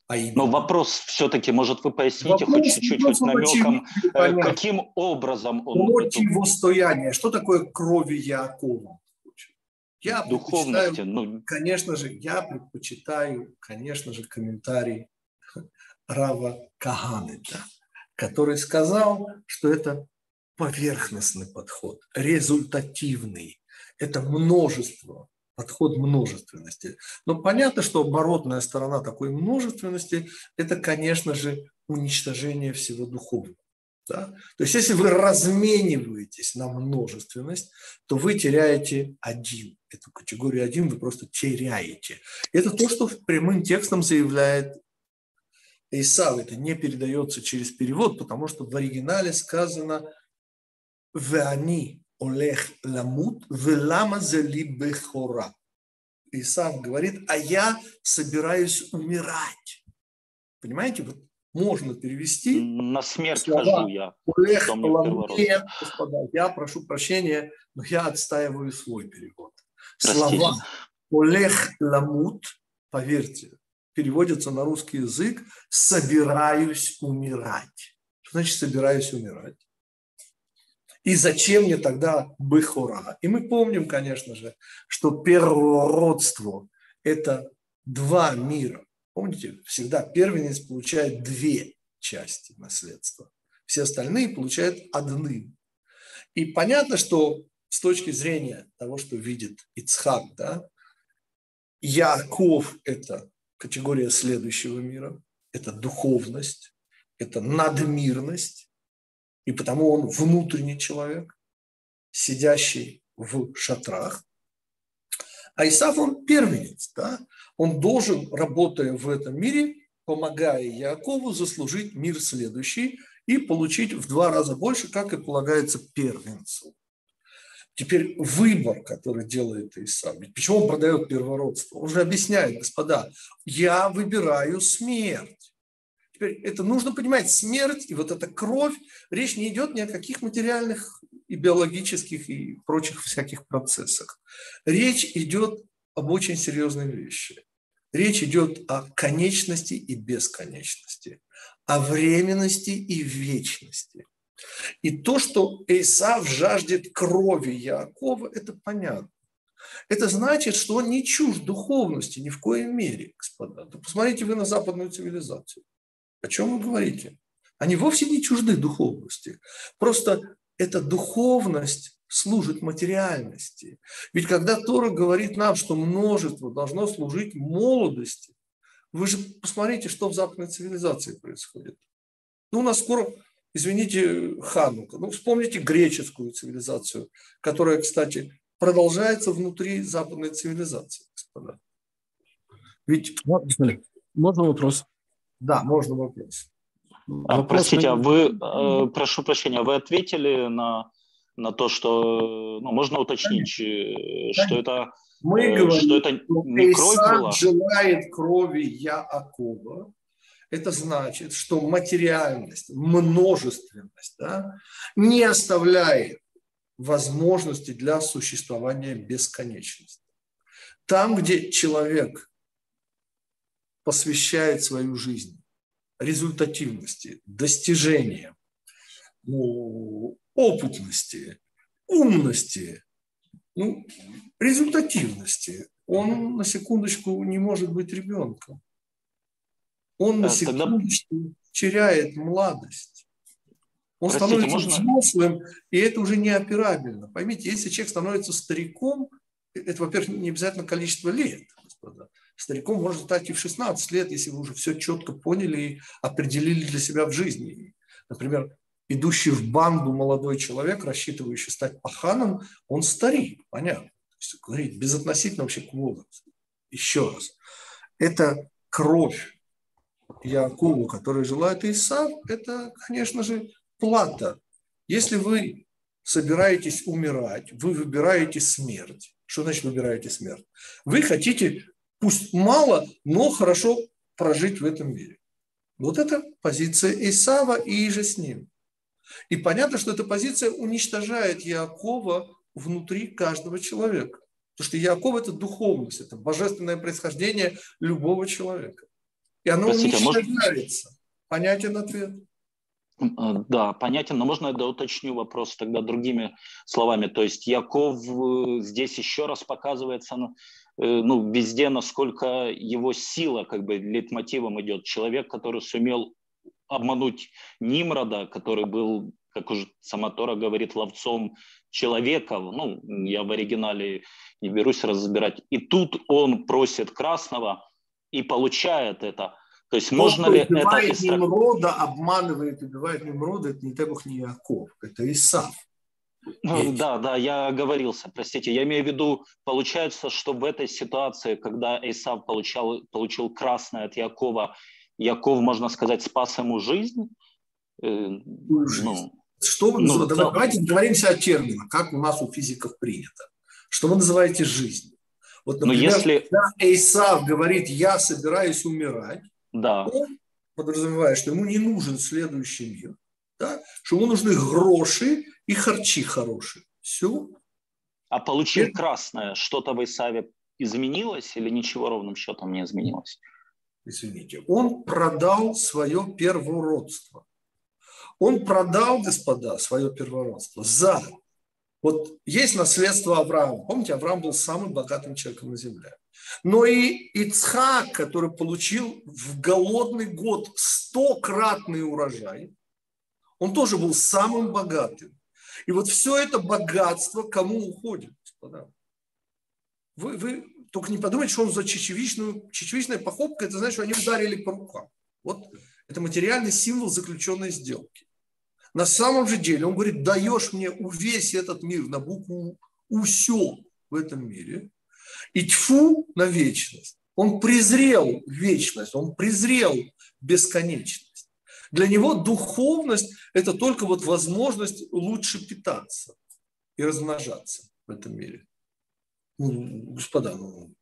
Speaker 2: А Но вопрос все-таки, может, вы поясните вопрос, хоть чуть-чуть хоть намеком, э, каким образом он...
Speaker 1: Противостояние. Что такое крови Якова? Я
Speaker 2: Духовности, ну...
Speaker 1: конечно же, я предпочитаю, конечно же, комментарий Рава Каганета, который сказал, что это поверхностный подход, результативный. Это множество, подход множественности. Но понятно, что оборотная сторона такой множественности – это, конечно же, уничтожение всего духовного. Да? То есть если вы размениваетесь на множественность, то вы теряете один. Эту категорию один вы просто теряете. Это то, что прямым текстом заявляет Исав. Это не передается через перевод, потому что в оригинале сказано «Веани олех ламут велама зали бехора». Исав говорит, а я собираюсь умирать. Понимаете, вот можно перевести.
Speaker 2: На смерть слова, хожу я.
Speaker 1: Нет, господа, я прошу прощения, но я отстаиваю свой перевод. Простите. Слова Олег Ламут, поверьте, переводятся на русский язык «собираюсь умирать». Что значит «собираюсь умирать»? И зачем мне тогда Бехора? И мы помним, конечно же, что первородство – это два мира. Помните, всегда первенец получает две части наследства. Все остальные получают одну. И понятно, что с точки зрения того, что видит Ицхак, да, Яков – это категория следующего мира, это духовность, это надмирность, и потому он внутренний человек, сидящий в шатрах. А Исаф, он первенец, да? он должен, работая в этом мире, помогая Якову заслужить мир следующий и получить в два раза больше, как и полагается первенцу. Теперь выбор, который делает Исав. Почему он продает первородство? Он же объясняет, господа, я выбираю смерть. Теперь это нужно понимать, смерть и вот эта кровь, речь не идет ни о каких материальных и биологических и прочих всяких процессах. Речь идет об очень серьезной вещи. Речь идет о конечности и бесконечности, о временности и вечности. И то, что Исав жаждет крови Якова, это понятно. Это значит, что он не чужд духовности ни в коем мере, господа. Да посмотрите вы на западную цивилизацию. О чем вы говорите? Они вовсе не чужды духовности. Просто эта духовность служит материальности. Ведь когда Тора говорит нам, что множество должно служить молодости, вы же посмотрите, что в западной цивилизации происходит. Ну, у нас скоро, извините, Ханука. Ну, вспомните греческую цивилизацию, которая, кстати, продолжается внутри западной цивилизации, господа.
Speaker 3: Ведь... Можно вопрос?
Speaker 1: Да, можно вопрос.
Speaker 2: А, вопрос простите, а вы, э, прошу прощения, вы ответили на на то, что ну, можно уточнить, Конечно. что это
Speaker 1: мы э, говорим, что это не кровь была. желает крови Яакова. Это значит, что материальность, множественность да, не оставляет возможности для существования бесконечности. Там, где человек посвящает свою жизнь результативности, достижениям, опытности, умности, ну, результативности, он на секундочку не может быть ребенком. Он на секундочку теряет младость. Он Простите, становится можно... взрослым, и это уже неоперабельно. Поймите, если человек становится стариком, это, во-первых, не обязательно количество лет, господа. Стариком может стать и в 16 лет, если вы уже все четко поняли и определили для себя в жизни. Например, идущий в банду молодой человек, рассчитывающий стать паханом, он старик, понятно. Есть, говорить безотносительно вообще к возрасту. Еще раз. Это кровь Якова, который желает Исав, это, конечно же, плата. Если вы собираетесь умирать, вы выбираете смерть. Что значит выбираете смерть? Вы хотите, пусть мало, но хорошо прожить в этом мире. Вот это позиция Исава и же с ним. И понятно, что эта позиция уничтожает Якова внутри каждого человека. Потому что Яков – это духовность, это божественное происхождение любого человека. И оно Простите, а уничтожается. Может... Понятен ответ?
Speaker 2: А, да, понятен, но можно я доуточню вопрос тогда другими словами. То есть Яков э, здесь еще раз показывается ну, э, ну, везде, насколько его сила как бы лейтмотивом идет. Человек, который сумел обмануть Нимрода, который был, как уже сама Тора говорит, ловцом человека, ну, я в оригинале не берусь разбирать. И тут он просит красного и получает это. То есть можно ли это...
Speaker 1: Немрода, обманывает, убивает Немрода, это не Тебух, не Яков, это Исав.
Speaker 2: Ну, да, да, я оговорился, простите. Я имею в виду, получается, что в этой ситуации, когда Исав получал, получил красное от Якова, Яков, можно сказать, спас ему жизнь?
Speaker 1: Э. Ну, что вы ну, Давайте договоримся о терминах, как у нас у физиков принято. Что вы называете жизнью? Вот, например, Но если... когда Эйсав говорит, я собираюсь умирать, да. он подразумевает, что ему не нужен следующий мир, да? что ему нужны гроши и харчи хорошие. Все.
Speaker 2: А получив это... красное, что-то в Исаве изменилось или ничего ровным счетом не изменилось?
Speaker 1: Извините, он продал свое первородство. Он продал, господа, свое первородство за вот есть наследство Авраама. Помните, Авраам был самым богатым человеком на земле. Но и Ицхак, который получил в голодный год стократный урожай, он тоже был самым богатым. И вот все это богатство кому уходит, господа? Вы, вы только не подумайте, что он за чечевичную, чечевичная походка, это значит, что они ударили по рукам. Вот это материальный символ заключенной сделки. На самом же деле он говорит, даешь мне увесь этот мир на букву «усё» в этом мире, и тьфу на вечность. Он презрел вечность, он презрел бесконечность. Для него духовность – это только вот возможность лучше питаться и размножаться в этом мире. Ну, господа, ну,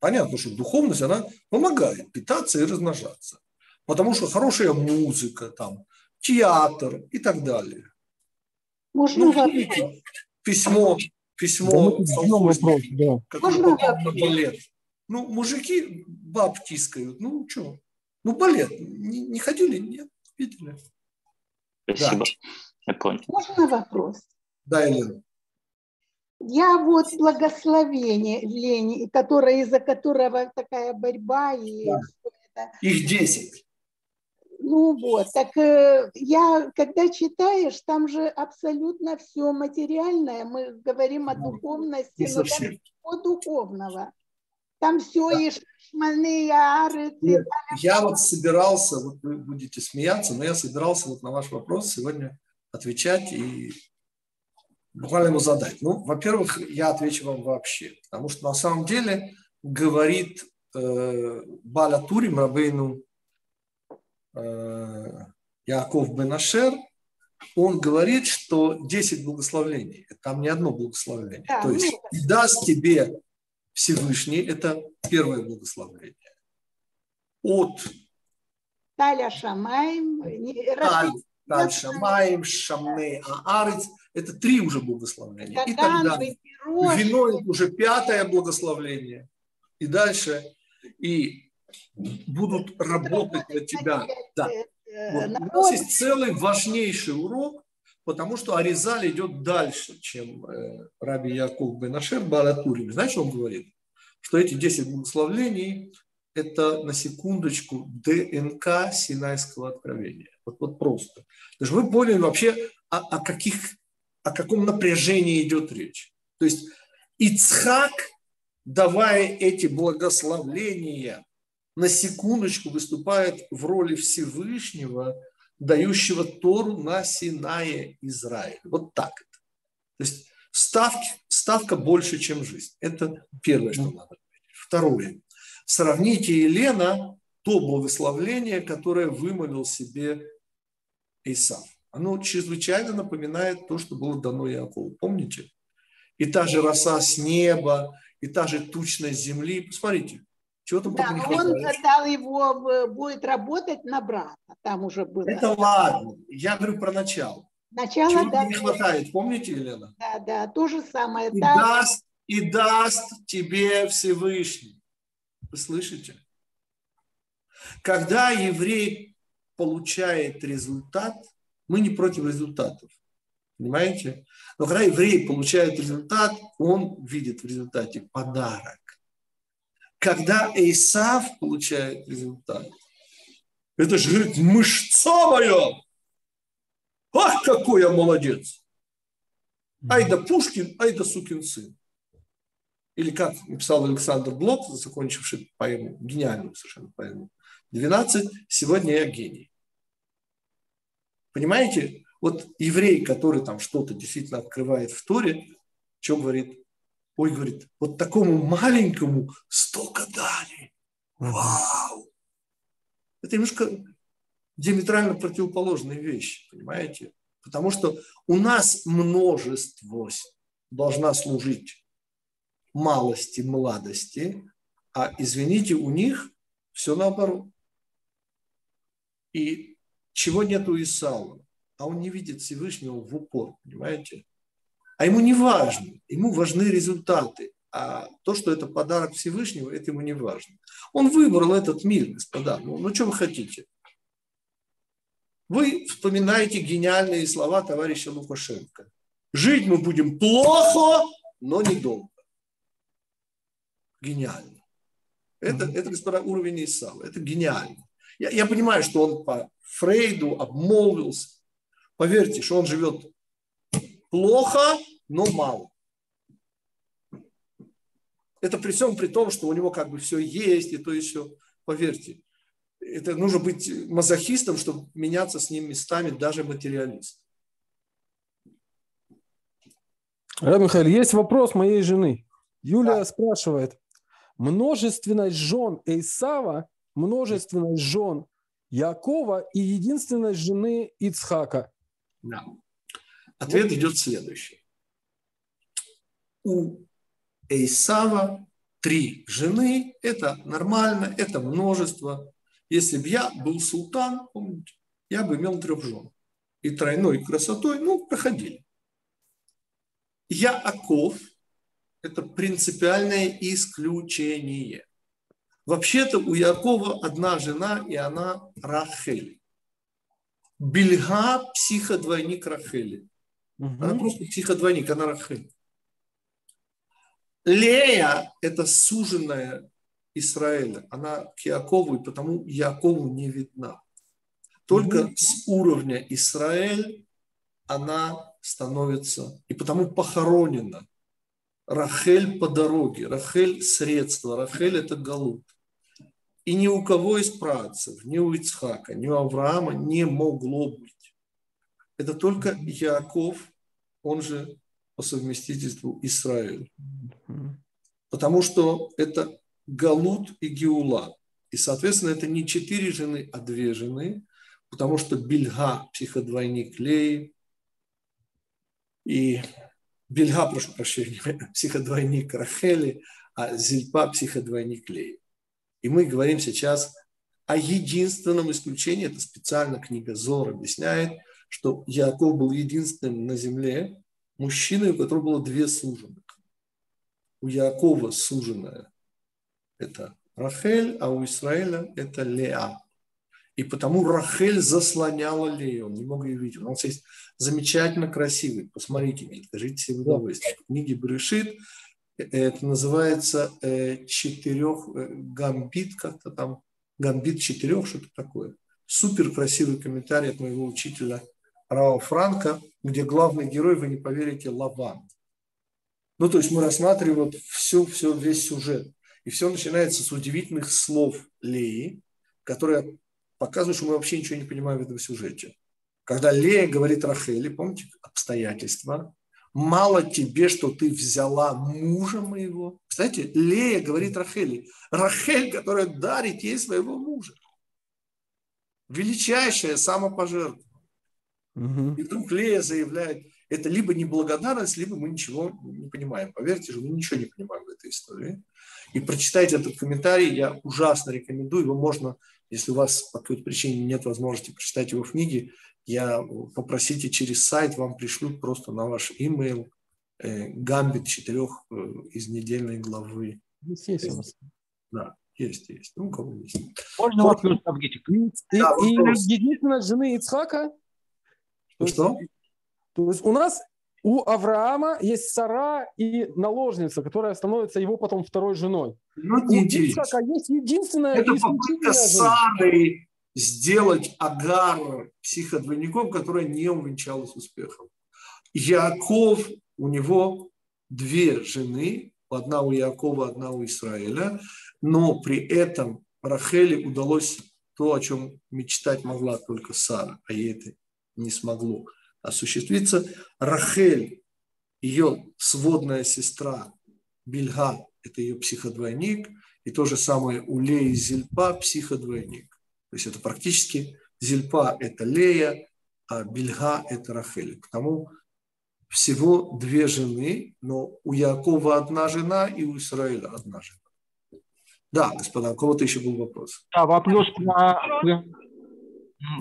Speaker 1: понятно, что духовность, она помогает питаться и размножаться. Потому что хорошая музыка, там, театр и так далее. Можно ну, видите, письмо, письмо да, вопрос, да. Можно балет. Ну, мужики баб тискают, ну что? Ну, балет. Не, не ходили? Нет, видели.
Speaker 2: Спасибо. Да. Я понял.
Speaker 4: Можно вопрос?
Speaker 1: Да, Елена.
Speaker 4: Я вот благословение, Лени, которое, из-за которого такая борьба. И
Speaker 1: да. Их десять.
Speaker 4: Ну вот, так э, я, когда читаешь, там же абсолютно все материальное, мы говорим о духовности, но там все духовного. Там все да. и ары.
Speaker 1: Нет, я вот собирался, вот вы будете смеяться, но я собирался вот на ваш вопрос сегодня отвечать и буквально ему задать. Ну, во-первых, я отвечу вам вообще, потому что на самом деле говорит э, Баля Турим Рабейну Э, Яков Бенашер, он говорит, что 10 благословений, там не одно благословение. Да, То есть и даст тебе Всевышний, это первое благословение. От
Speaker 4: Таля Шамаем,
Speaker 1: Таль Шамаем, Шамней Аарец, это три уже благословения. И так далее. Вино это уже пятое благословление. И дальше. И будут работать на тебя. Да. Вот. У нас есть целый важнейший урок, потому что Аризаль идет дальше, чем э, Раби Яков Бенашер Балатурим. Знаешь, что он говорит? Что эти 10 благословлений – это, на секундочку, ДНК Синайского откровения. Вот, вот просто. То есть вы поняли вообще, о, о, каких, о каком напряжении идет речь. То есть Ицхак, давая эти благословления, на секундочку выступает в роли Всевышнего, дающего Тору на Синае Израиль. Вот так это. То есть ставки, ставка больше, чем жизнь. Это первое, что надо Второе. Сравните Елена то благословление, которое вымолил себе Исав. Оно чрезвычайно напоминает то, что было дано Якову. Помните? И та же роса с неба, и та же тучность земли. Посмотрите, чего там
Speaker 4: да, не он дал его, будет работать на брата. Там уже было.
Speaker 1: Это ладно. Я говорю про начало.
Speaker 4: Начало,
Speaker 1: Чего
Speaker 4: да.
Speaker 1: не хватает, помните, Елена?
Speaker 4: Да, да, то же самое.
Speaker 1: И,
Speaker 4: там...
Speaker 1: даст, и даст тебе Всевышний. Вы слышите? Когда еврей получает результат, мы не против результатов. Понимаете? Но когда еврей получает результат, он видит в результате подарок когда Исав получает результат, это же, говорит, мышца моя! Ах, какой я молодец! Ай да Пушкин, ай да сукин сын. Или как написал Александр Блок, закончивший поэму, гениальную совершенно поэму, 12, сегодня я гений. Понимаете, вот еврей, который там что-то действительно открывает в Торе, что говорит? Ой, говорит, вот такому маленькому столько дали. Вау! Это немножко диаметрально противоположные вещи, понимаете? Потому что у нас множество должна служить малости, младости, а, извините, у них все наоборот. И чего нет у Исаула? А он не видит Всевышнего в упор, понимаете? А ему не важно, ему важны результаты. А то, что это подарок Всевышнего, это ему не важно. Он выбрал этот мир, господа. Ну, ну что вы хотите? Вы вспоминаете гениальные слова товарища Лукашенко. Жить мы будем плохо, но недолго. Гениально. Это, это господа, уровень Исава. Это гениально. Я, я понимаю, что он по Фрейду обмолвился. Поверьте, что он живет плохо, но мало. Это при всем при том, что у него как бы все есть, и то и все. Поверьте, это нужно быть мазохистом, чтобы меняться с ним местами, даже материалист.
Speaker 3: Раб Михаил, есть вопрос моей жены. Юлия да. спрашивает. Множественность жен Эйсава, множественность жен Якова и единственность жены Ицхака.
Speaker 1: Да. Ответ идет следующий. У Эйсава три жены, это нормально, это множество. Если бы я был султан, помните, я бы имел трех жен. И тройной красотой, ну, проходили. Яаков – это принципиальное исключение. Вообще-то у Якова одна жена, и она Рахель. Бельга – психодвойник Рахели. Угу. Она просто психодвойник, она Рахель. Лея – это суженная Израиля. Она к Якову, и потому Якову не видна. Только угу. с уровня Израиль она становится, и потому похоронена. Рахель по дороге, Рахель – средство, Рахель – это голубь. И ни у кого из працев, ни у Ицхака, ни у Авраама не могло быть. Это только Яков, он же по совместительству Израиль. Потому что это Галут и Геула. И, соответственно, это не четыре жены, а две жены, потому что Бельга – психодвойник Леи, и Бельга, прошу прощения, [LAUGHS] психодвойник Рахели, а Зильпа – психодвойник Леи. И мы говорим сейчас о единственном исключении, это специально книга Зор объясняет, что Яков был единственным на земле мужчиной, у которого было две суженых. У Якова суженая – это Рахель, а у Израиля это Леа. И потому Рахель заслоняла Лею, он не мог ее видеть. Он есть замечательно красивый, посмотрите, скажите себе удовольствие. В книге Брешит это называется э, четырех, э, гамбит как-то там, гамбит четырех, что-то такое. Супер красивый комментарий от моего учителя Рао Франка, где главный герой, вы не поверите, Лаван. Ну, то есть мы рассматриваем вот все, все, весь сюжет. И все начинается с удивительных слов Леи, которые показывают, что мы вообще ничего не понимаем в этом сюжете. Когда Лея говорит Рахели, помните, обстоятельства, мало тебе, что ты взяла мужа моего. Кстати, Лея говорит Рахели, Рахель, которая дарит ей своего мужа. Величайшее самопожертвование. Угу. И вдруг Лея заявляет, это либо неблагодарность, либо мы ничего не понимаем. Поверьте же, мы ничего не понимаем в этой истории. И прочитайте этот комментарий, я ужасно рекомендую. Его можно, если у вас по какой-то причине нет возможности прочитать его в книге, я попросите через сайт, вам пришлют просто на ваш имейл э, гамбит четырех э, из недельной главы. Есть, есть у нас. Да, есть, есть. Ну, у кого есть.
Speaker 3: Можно вот, вопрос, Авгетик? И, да, и, и единственная жены Ицхака?
Speaker 1: Что?
Speaker 3: То есть у нас у Авраама есть Сара и наложница, которая становится его потом второй женой.
Speaker 1: Ну, у
Speaker 3: Ицхака есть единственная
Speaker 1: Это попытка Сары сделать Агар психодвойником, которая не увенчалась успехом. Яков, у него две жены, одна у Якова, одна у Израиля, но при этом Рахеле удалось то, о чем мечтать могла только Сара, а ей это не смогло осуществиться. Рахель, ее сводная сестра Бильга, это ее психодвойник, и то же самое у Леи Зильпа психодвойник. То есть это практически Зильпа – это Лея, а Бильга – это Рахель. Потому всего две жены, но у Якова одна жена и у Израиля одна жена. Да, господа, у кого-то еще был вопрос.
Speaker 5: Да, вопрос про...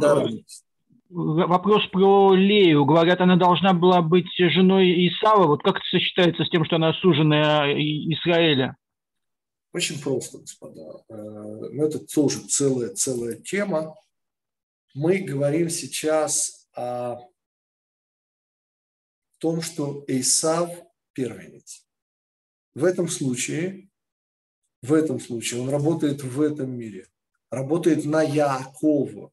Speaker 5: Да, вопрос про Лею. Говорят, она должна была быть женой Исава. Вот как это сочетается с тем, что она суженая Израиля?
Speaker 1: Очень просто, господа. Э, но это тоже целая, целая тема. Мы говорим сейчас о том, что Исав первенец. В этом случае, в этом случае он работает в этом мире, работает на Яакова,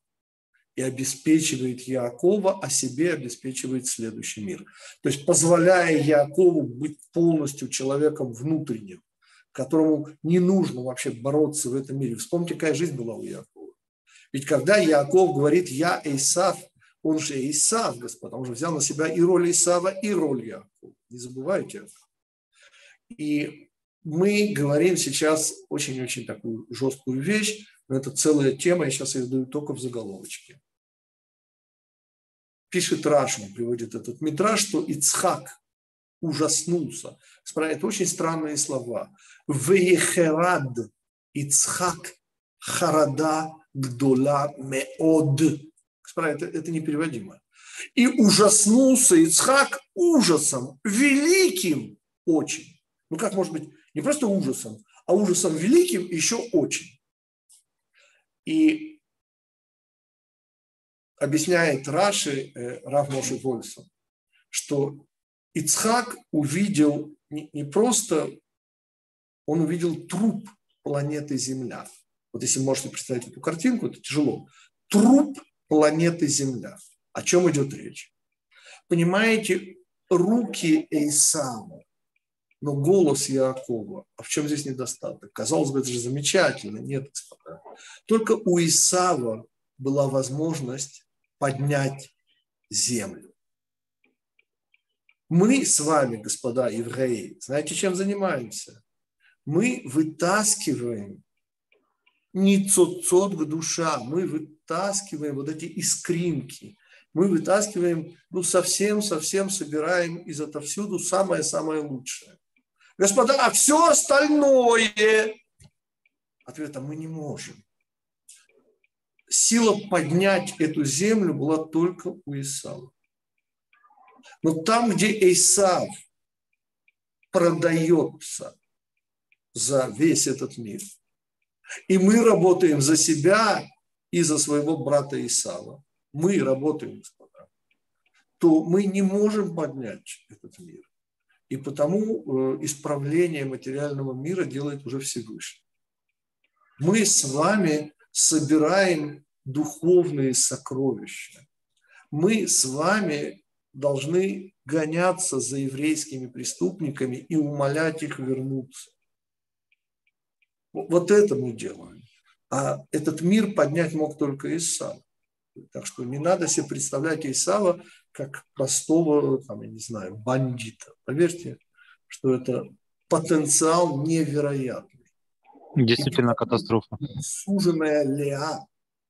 Speaker 1: и обеспечивает Якова, а себе обеспечивает следующий мир. То есть позволяя Якову быть полностью человеком внутренним, которому не нужно вообще бороться в этом мире. Вспомните, какая жизнь была у Якова. Ведь когда Яков говорит «я Исав», он же Исав, господа, он же взял на себя и роль Исава, и роль Якова. Не забывайте И мы говорим сейчас очень-очень такую жесткую вещь, но это целая тема, я сейчас ее даю только в заголовочке пишет Рашин, приводит этот митраж, что Ицхак ужаснулся. Это очень странные слова. Веехерад Ицхак харада гдола меод. Это, это непереводимо. И ужаснулся Ицхак ужасом, великим очень. Ну как может быть, не просто ужасом, а ужасом великим еще очень. И объясняет Раши э, Рав Вольсон, что Ицхак увидел не, просто, он увидел труп планеты Земля. Вот если можете представить эту картинку, это тяжело. Труп планеты Земля. О чем идет речь? Понимаете, руки Эйсама, но голос Якова. А в чем здесь недостаток? Казалось бы, это же замечательно. Нет, господа. Только у Исава была возможность поднять землю. Мы с вами, господа евреи, знаете, чем занимаемся? Мы вытаскиваем не цоцот к душа, мы вытаскиваем вот эти искринки, мы вытаскиваем, ну, совсем-совсем собираем из отовсюду самое-самое лучшее. Господа, а все остальное, ответа мы не можем сила поднять эту землю была только у Исава. Но там, где Исав продается за весь этот мир, и мы работаем за себя и за своего брата Исава, мы работаем, господа, то мы не можем поднять этот мир. И потому э, исправление материального мира делает уже Всевышний. Мы с вами собираем духовные сокровища. Мы с вами должны гоняться за еврейскими преступниками и умолять их вернуться. Вот это мы делаем. А этот мир поднять мог только Исав. Так что не надо себе представлять Исава как простого, там, я не знаю, бандита. Поверьте, что это потенциал невероятный.
Speaker 6: Действительно катастрофа.
Speaker 1: Суженная Леа.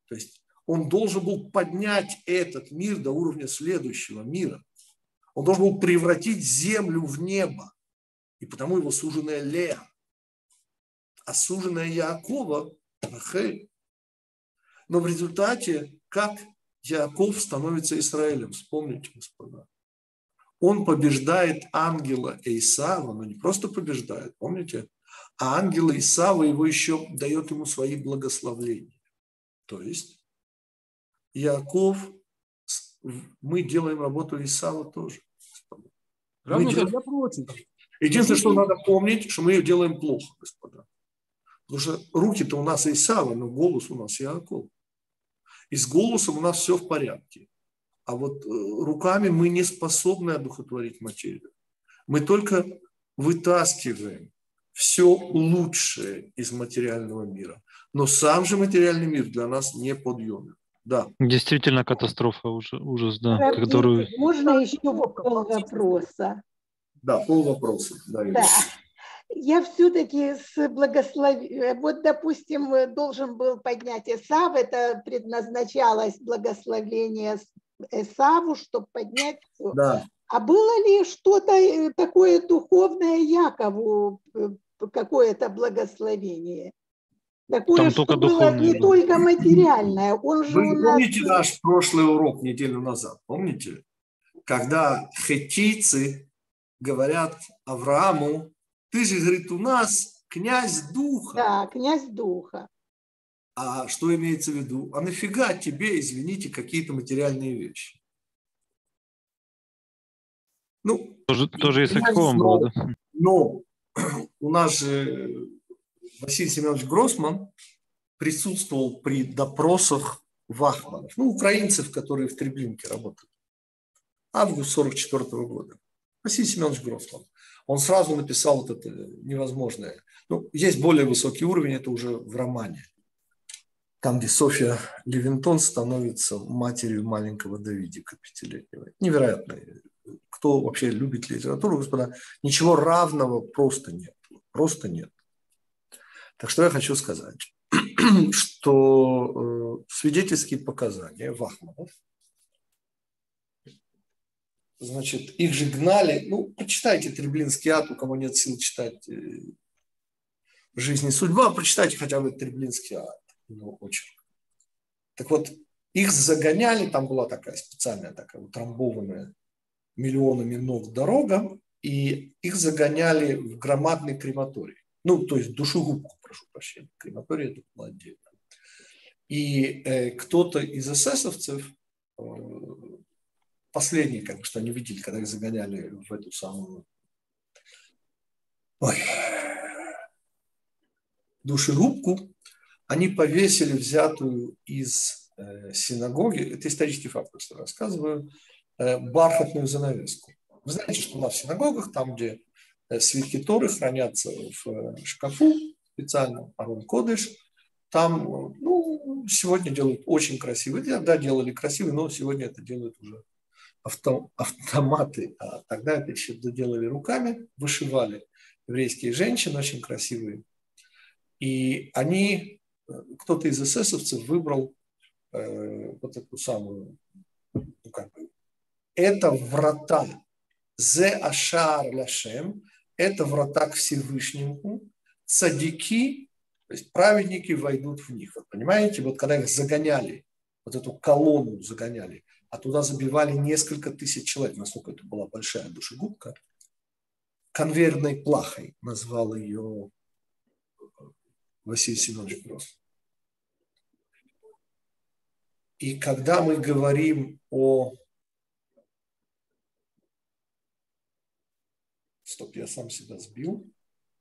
Speaker 1: То есть он должен был поднять этот мир до уровня следующего мира. Он должен был превратить землю в небо. И потому его суженная Леа. А суженная Якова – Рахель. Но в результате, как Яков становится Израилем, вспомните, господа. Он побеждает ангела Исава, но не просто побеждает, помните? А ангел Исава его еще дает ему свои благословления. То есть Яков, мы делаем работу Исава тоже.
Speaker 3: Мы делаем... я против.
Speaker 1: Единственное, что надо помнить, что мы ее делаем плохо, господа. Потому что руки-то у нас Исава, но голос у нас Яков. И с голосом у нас все в порядке. А вот э, руками мы не способны одухотворить материю. Мы только вытаскиваем все лучшее из материального мира. Но сам же материальный мир для нас не подъемен. Да.
Speaker 6: Действительно катастрофа, ужас, ужас да.
Speaker 4: Раввин,
Speaker 6: Которую...
Speaker 4: Можно еще пол вопроса?
Speaker 1: Да, пол вопроса. Да,
Speaker 4: да. Я все-таки с благословением, вот, допустим, должен был поднять Исав, это предназначалось благословение Исаву, чтобы поднять все.
Speaker 1: Да.
Speaker 4: А было ли что-то э, такое духовное Якову, э, какое-то благословение? Такое,
Speaker 6: Там
Speaker 4: что
Speaker 6: только
Speaker 4: было
Speaker 6: духовное,
Speaker 4: не только материальное. Он же
Speaker 1: Вы
Speaker 4: у нас...
Speaker 1: помните наш прошлый урок неделю назад? Помните? Когда хеттийцы говорят Аврааму, ты же, говорит, у нас князь духа.
Speaker 4: Да, князь духа.
Speaker 1: А что имеется в виду? А нафига тебе, извините, какие-то материальные вещи? Ну,
Speaker 6: Тоже, тоже и с было, да.
Speaker 1: Но [CLEARS THROAT] у нас же Василий Семенович Гроссман присутствовал при допросах вахманов, ну, украинцев, которые в Треблинке работают. Август 44 года. Василий Семенович Гроссман. Он сразу написал вот это невозможное. Ну, есть более высокий уровень, это уже в романе. Там, где Софья Левинтон становится матерью маленького Давидика пятилетнего. Невероятно. Кто вообще любит литературу, господа, ничего равного просто нет. Просто нет. Так что я хочу сказать, [CLEARS THROAT] что э, свидетельские показания Вахманов, значит, их же гнали, ну, почитайте Треблинский ад, у кого нет сил читать э, «Жизнь и судьба», прочитайте хотя бы Треблинский ад, его очерк. Так вот, их загоняли, там была такая специальная, такая утрамбованная миллионами ног дорога, и их загоняли в громадный крематорий. Ну, то есть душегубку, прошу прощения. Крематорий это было отдельно. И э, кто-то из эсэсовцев, э, последний, как что они видели, когда их загоняли в эту самую ой, душегубку, они повесили взятую из э, синагоги, это исторический факт, просто рассказываю, э, бархатную занавеску. Вы знаете, что нас в синагогах, там, где свитки Торы хранятся в э, шкафу специально, Арон Кодыш, там, э, ну, сегодня делают очень красивые, тогда делали красивые, но сегодня это делают уже авто, автоматы, а тогда это еще делали руками, вышивали еврейские женщины, очень красивые. И они, э, кто-то из эсэсовцев выбрал э, вот эту самую, ну, как бы, это врата, зе ашар ляшем, это врата к Всевышнему, цадики, то есть праведники войдут в них. Вот понимаете, вот когда их загоняли, вот эту колонну загоняли, а туда забивали несколько тысяч человек, насколько это была большая душегубка, конвейерной плахой назвал ее Василий Семенович Гросс. И когда мы говорим о... Стоп, я сам себя сбил.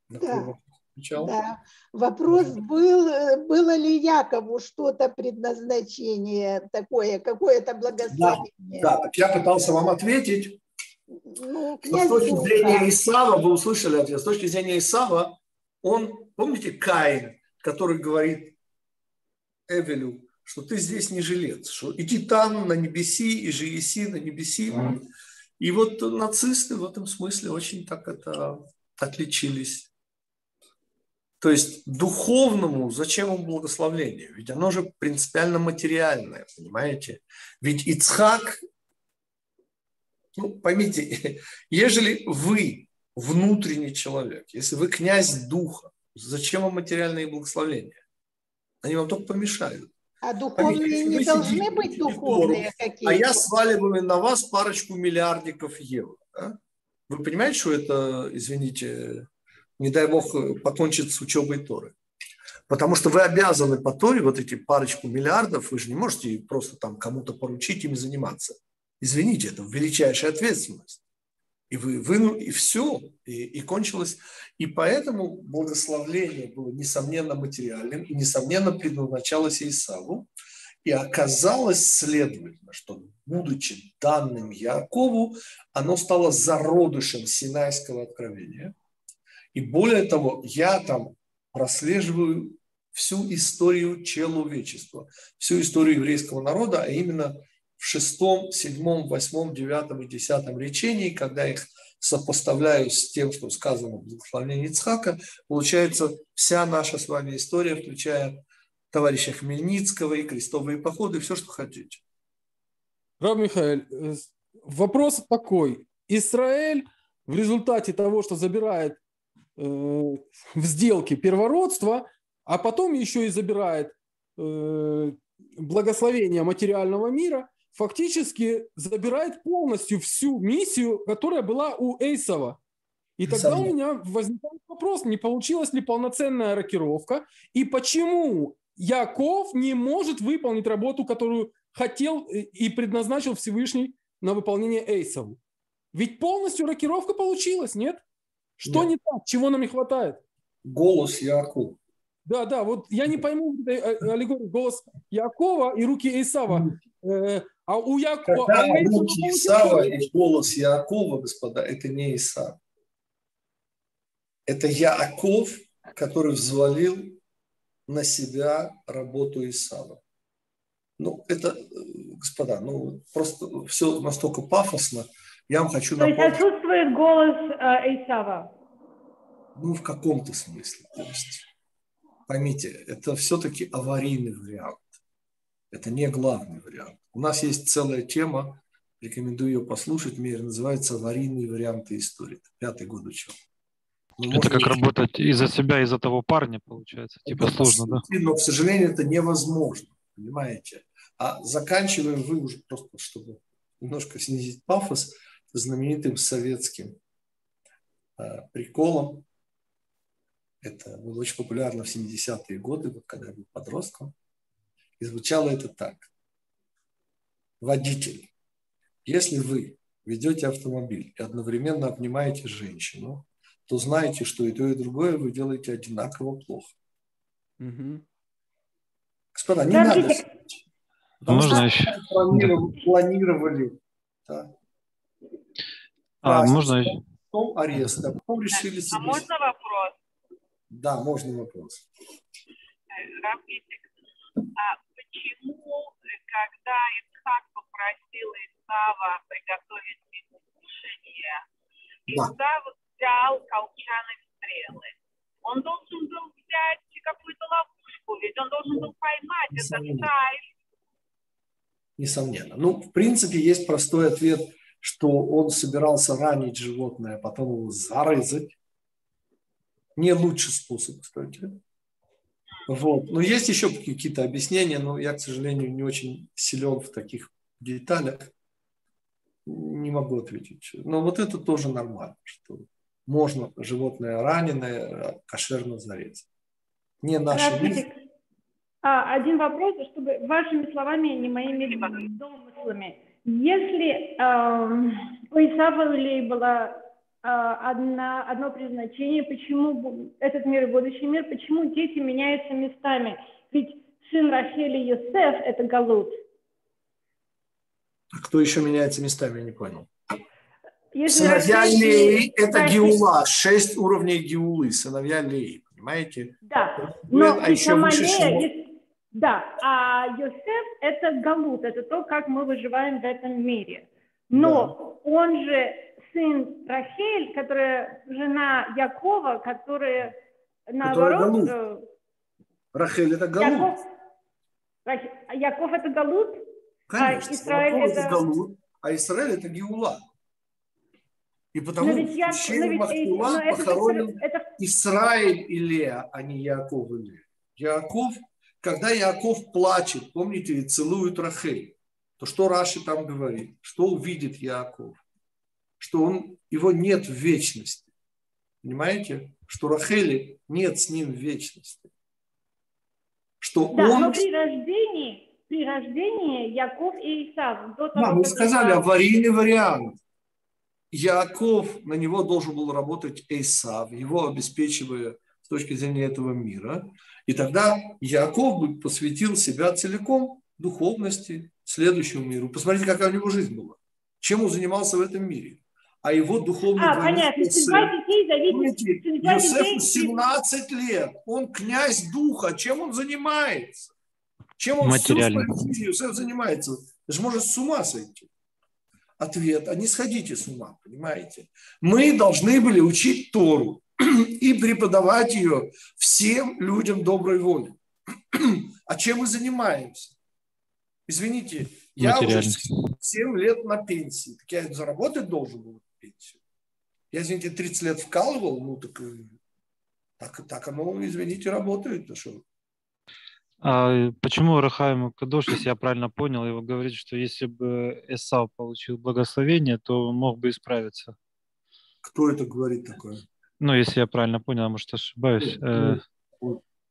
Speaker 4: Да. Да. Вопрос был, было ли Якову что-то предназначение такое, какое-то благословение?
Speaker 1: Да, да, я пытался вам ответить. Ну, с точки зрения Исава, вы услышали ответ, с точки зрения Исава, он, помните, Каин, который говорит Эвелю, что ты здесь не жилец, что иди там на небеси и живеси на небеси. Mm-hmm. И вот нацисты в этом смысле очень так это отличились. То есть духовному зачем им благословление? Ведь оно же принципиально материальное, понимаете? Ведь Ицхак, ну, поймите, [LAUGHS] ежели вы внутренний человек, если вы князь духа, зачем вам материальные благословения? Они вам только помешают.
Speaker 4: А духовные не должны быть духовные какие-то.
Speaker 1: А я сваливаю на вас парочку миллиардиков евро. Да? Вы понимаете, что это, извините, не дай бог, покончит с учебой Торы? Потому что вы обязаны по Торе вот эти парочку миллиардов, вы же не можете просто там кому-то поручить ими заниматься. Извините, это величайшая ответственность. И вы, вы и все, и, и кончилось. И поэтому благословление было, несомненно, материальным, и, несомненно, предназначалось Исаву. И оказалось, следовательно, что, будучи данным Якову, оно стало зародышем Синайского откровения. И более того, я там прослеживаю всю историю человечества, всю историю еврейского народа, а именно – в шестом, седьмом, восьмом, девятом и десятом речении, когда их сопоставляю с тем, что сказано в благословении Ицхака, получается вся наша с вами история, включая товарища Хмельницкого и крестовые походы, все, что хотите.
Speaker 3: Раб Михаил, э, вопрос такой. Израиль в результате того, что забирает э, в сделке первородство, а потом еще и забирает э, благословение материального мира, фактически забирает полностью всю миссию, которая была у Эйсова. И тогда у меня возникает вопрос, не получилась ли полноценная рокировка, и почему Яков не может выполнить работу, которую хотел и предназначил Всевышний на выполнение Эйсову. Ведь полностью рокировка получилась, нет? Что нет. не так? Чего нам не хватает?
Speaker 1: Голос Якова.
Speaker 3: Да, да, вот я не пойму э, аллегорию голос Якова и руки Исава. Э, а у Якова...
Speaker 1: Когда а руки Исава и голос Якова, господа, это не Исав. Это Яков, который взвалил на себя работу Исава. Ну, это, господа, ну, просто все настолько пафосно. Я вам хочу
Speaker 7: напомнить. То есть отсутствует голос э, Исава?
Speaker 1: Ну, в каком-то смысле. То есть, поймите, это все-таки аварийный вариант. Это не главный вариант. У нас есть целая тема, рекомендую ее послушать, называется «Аварийные варианты истории». Это пятый год учебы.
Speaker 6: Ну, это как еще... работать из-за себя, из-за того парня, получается. Типа это сложно, да?
Speaker 1: Но, к сожалению, это невозможно, понимаете? А заканчиваем вы уже просто, чтобы немножко снизить пафос, знаменитым советским э, приколом. Это было очень популярно в 70-е годы, вот когда я был подростком. И звучало это так водитель, если вы ведете автомобиль и одновременно обнимаете женщину, то знаете, что и то, и другое вы делаете одинаково плохо. Угу. Господа, не Подождите. надо.
Speaker 6: Потому можно еще?
Speaker 1: Планировали, планировали да.
Speaker 6: А, можно
Speaker 1: Потом арест, а потом решили.
Speaker 7: А можно вопрос?
Speaker 1: Да, можно вопрос.
Speaker 7: Рафитик, а почему, когда Исхак попросил Исава приготовить ему кушание. Исав взял колчаны стрелы. Он должен был взять какую-то ловушку, ведь он должен был поймать этот шайф.
Speaker 1: Несомненно. Ну, в принципе, есть простой ответ, что он собирался ранить животное, а потом его зарезать. Не лучший способ, кстати. Вот. Но есть еще какие-то объяснения, но я, к сожалению, не очень силен в таких деталях. Не могу ответить. Но вот это тоже нормально, что можно животное раненое кошерно зарезать. не нашими.
Speaker 8: А, один вопрос, чтобы вашими словами, не моими домыслами. Если э, у Исава было э, одна, одно предназначение, почему этот мир и будущий мир, почему дети меняются местами? Ведь сын Рахели Йосеф – это Галут.
Speaker 1: А кто еще меняется местами, я не понял. Если сыновья Леи – это Рахель... Геула, шесть уровней Геулы, сыновья Леи, понимаете?
Speaker 8: Да, но а еще сама Лея, да, а Йосеф – это галут, это то, как мы выживаем в этом мире. Но да. он же сын Рахель, которая жена Якова, которая наоборот...
Speaker 1: Э, Рахель – это галут.
Speaker 8: Яков, Яков – это галут,
Speaker 1: Конечно, а Израиль – это... галут, а Израиль – это Геула. И потому но ведь я, но ведь, Махтула но похоронен это, это... Израиль и Леа, а не Яков и Леа. Яков – когда Яков плачет, помните, и целует Рахель, то что Раши там говорит? Что увидит Яков? Что он, его нет в вечности. Понимаете? Что Рахели нет с ним в вечности. Что
Speaker 8: да,
Speaker 1: он...
Speaker 8: но при рождении, при рождении Яков и Исав.
Speaker 1: До того, да, мы сказали, это... аварийный вариант. Яков, на него должен был работать Исав, его обеспечивая с точки зрения этого мира. И тогда Яков бы посвятил себя целиком духовности, следующему миру. Посмотрите, какая у него жизнь была. Чем он занимался в этом мире. А его духовный
Speaker 8: а, понятно. Судьба детей зависит.
Speaker 1: Судьба Йосефу 17 лет. Он князь духа. Чем он занимается? Чем он всю свою жизнь Йосеф занимается? Это же может с ума сойти. Ответ, а не сходите с ума, понимаете? Мы должны были учить Тору и преподавать ее всем людям доброй воли. А чем мы занимаемся? Извините, я уже 7 лет на пенсии. Так я заработать должен был пенсию. Я, извините, 30 лет вкалывал, ну так, э, так, так оно, извините, работает. Ну, что?
Speaker 6: А почему Рахаим Кадош, если я правильно понял, его говорит, что если бы Эсав получил благословение, то мог бы исправиться?
Speaker 1: Кто это говорит такое?
Speaker 6: Ну, если я правильно понял, может, ошибаюсь. Э,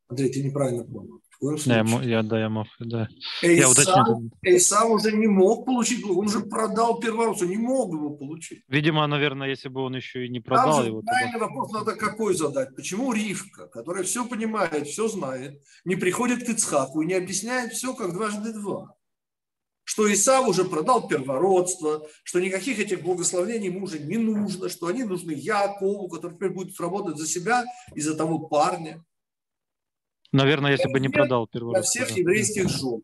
Speaker 1: Андрей, ты неправильно понял.
Speaker 6: Да, я, я, да, я мог, да.
Speaker 1: Эйсав, я Эйсав уже не мог получить, он уже продал первородство, не мог его получить.
Speaker 6: Видимо, наверное, если бы он еще и не продал Там
Speaker 1: его. Правильный тогда... вопрос надо какой задать. Почему Ривка, которая все понимает, все знает, не приходит к Ицхаку и не объясняет все, как дважды два? что Исав уже продал первородство, что никаких этих благословений ему уже не нужно, что они нужны Якову, который теперь будет работать за себя и за того парня.
Speaker 6: Наверное, если бы не продал первородство.
Speaker 1: Для всех еврейских жен.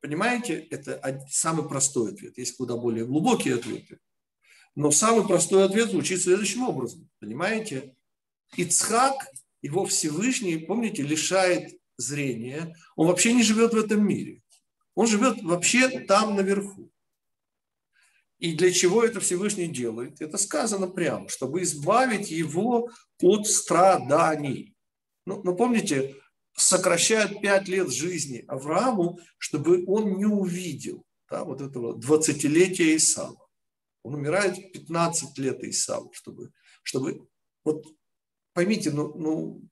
Speaker 1: Понимаете, это самый простой ответ. Есть куда более глубокие ответы. Но самый простой ответ звучит следующим образом. Понимаете? Ицхак, его Всевышний, помните, лишает зрения. Он вообще не живет в этом мире. Он живет вообще там наверху. И для чего это Всевышний делает? Это сказано прямо, чтобы избавить его от страданий. Ну, ну помните, сокращают пять лет жизни Аврааму, чтобы он не увидел да, вот этого 20-летия Исава. Он умирает в 15 лет Исаву, чтобы, чтобы вот поймите, ну, ну,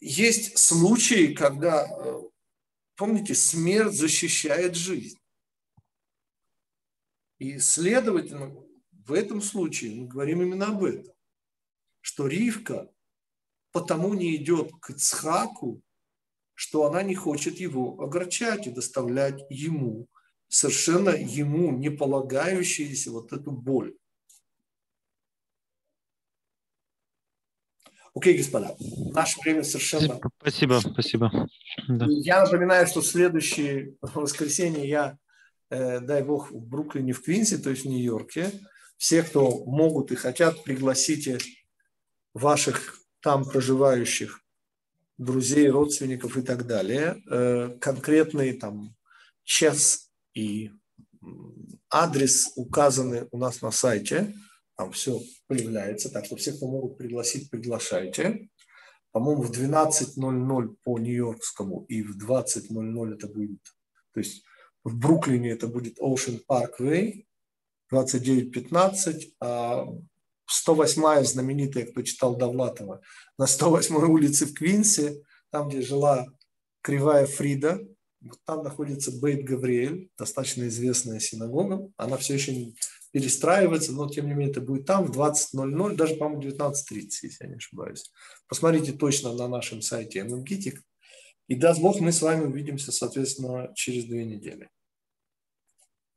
Speaker 1: есть случаи, когда э, Помните, смерть защищает жизнь. И, следовательно, в этом случае мы говорим именно об этом, что Ривка потому не идет к Ицхаку, что она не хочет его огорчать и доставлять ему, совершенно ему не полагающуюся вот эту боль. Окей, господа, наше время совершенно...
Speaker 6: Спасибо, спасибо.
Speaker 1: Да. Я напоминаю, что в следующее воскресенье я, э, дай бог, в Бруклине, в Квинсе, то есть в Нью-Йорке. Все, кто могут и хотят, пригласите ваших там проживающих друзей, родственников и так далее. Э, конкретный там час и адрес указаны у нас на сайте – там все появляется. Так что все, кто могут пригласить, приглашайте. По-моему, в 12.00 по Нью-Йоркскому и в 20.00 это будет, то есть в Бруклине это будет Ocean Parkway, 29.15, а 108-я знаменитая, кто читал Довлатова, на 108-й улице в Квинсе, там, где жила Кривая Фрида, там находится Бейт Гавриэль, достаточно известная синагога. Она все еще перестраивается, но тем не менее это будет там в 20.00, даже, по-моему, 19.30, если я не ошибаюсь. Посмотрите точно на нашем сайте MMGITIC. И даст Бог, мы с вами увидимся, соответственно, через две недели.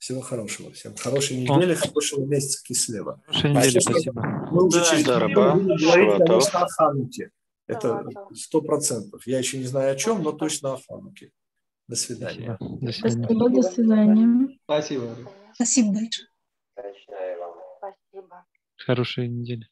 Speaker 1: Всего хорошего всем. Хорошей недели, хорошего месяца кислева.
Speaker 6: Хорошей недели, спасибо.
Speaker 1: Мы уже через неделю
Speaker 2: раба.
Speaker 1: будем говорить,
Speaker 2: Шаватов.
Speaker 1: конечно, о Хануке. Это сто процентов. Я еще не знаю о чем, но точно о Хануке. До свидания.
Speaker 6: Спасибо. До свидания.
Speaker 9: Спасибо, до свидания.
Speaker 10: Спасибо.
Speaker 9: Спасибо большое.
Speaker 6: Хорошей недели.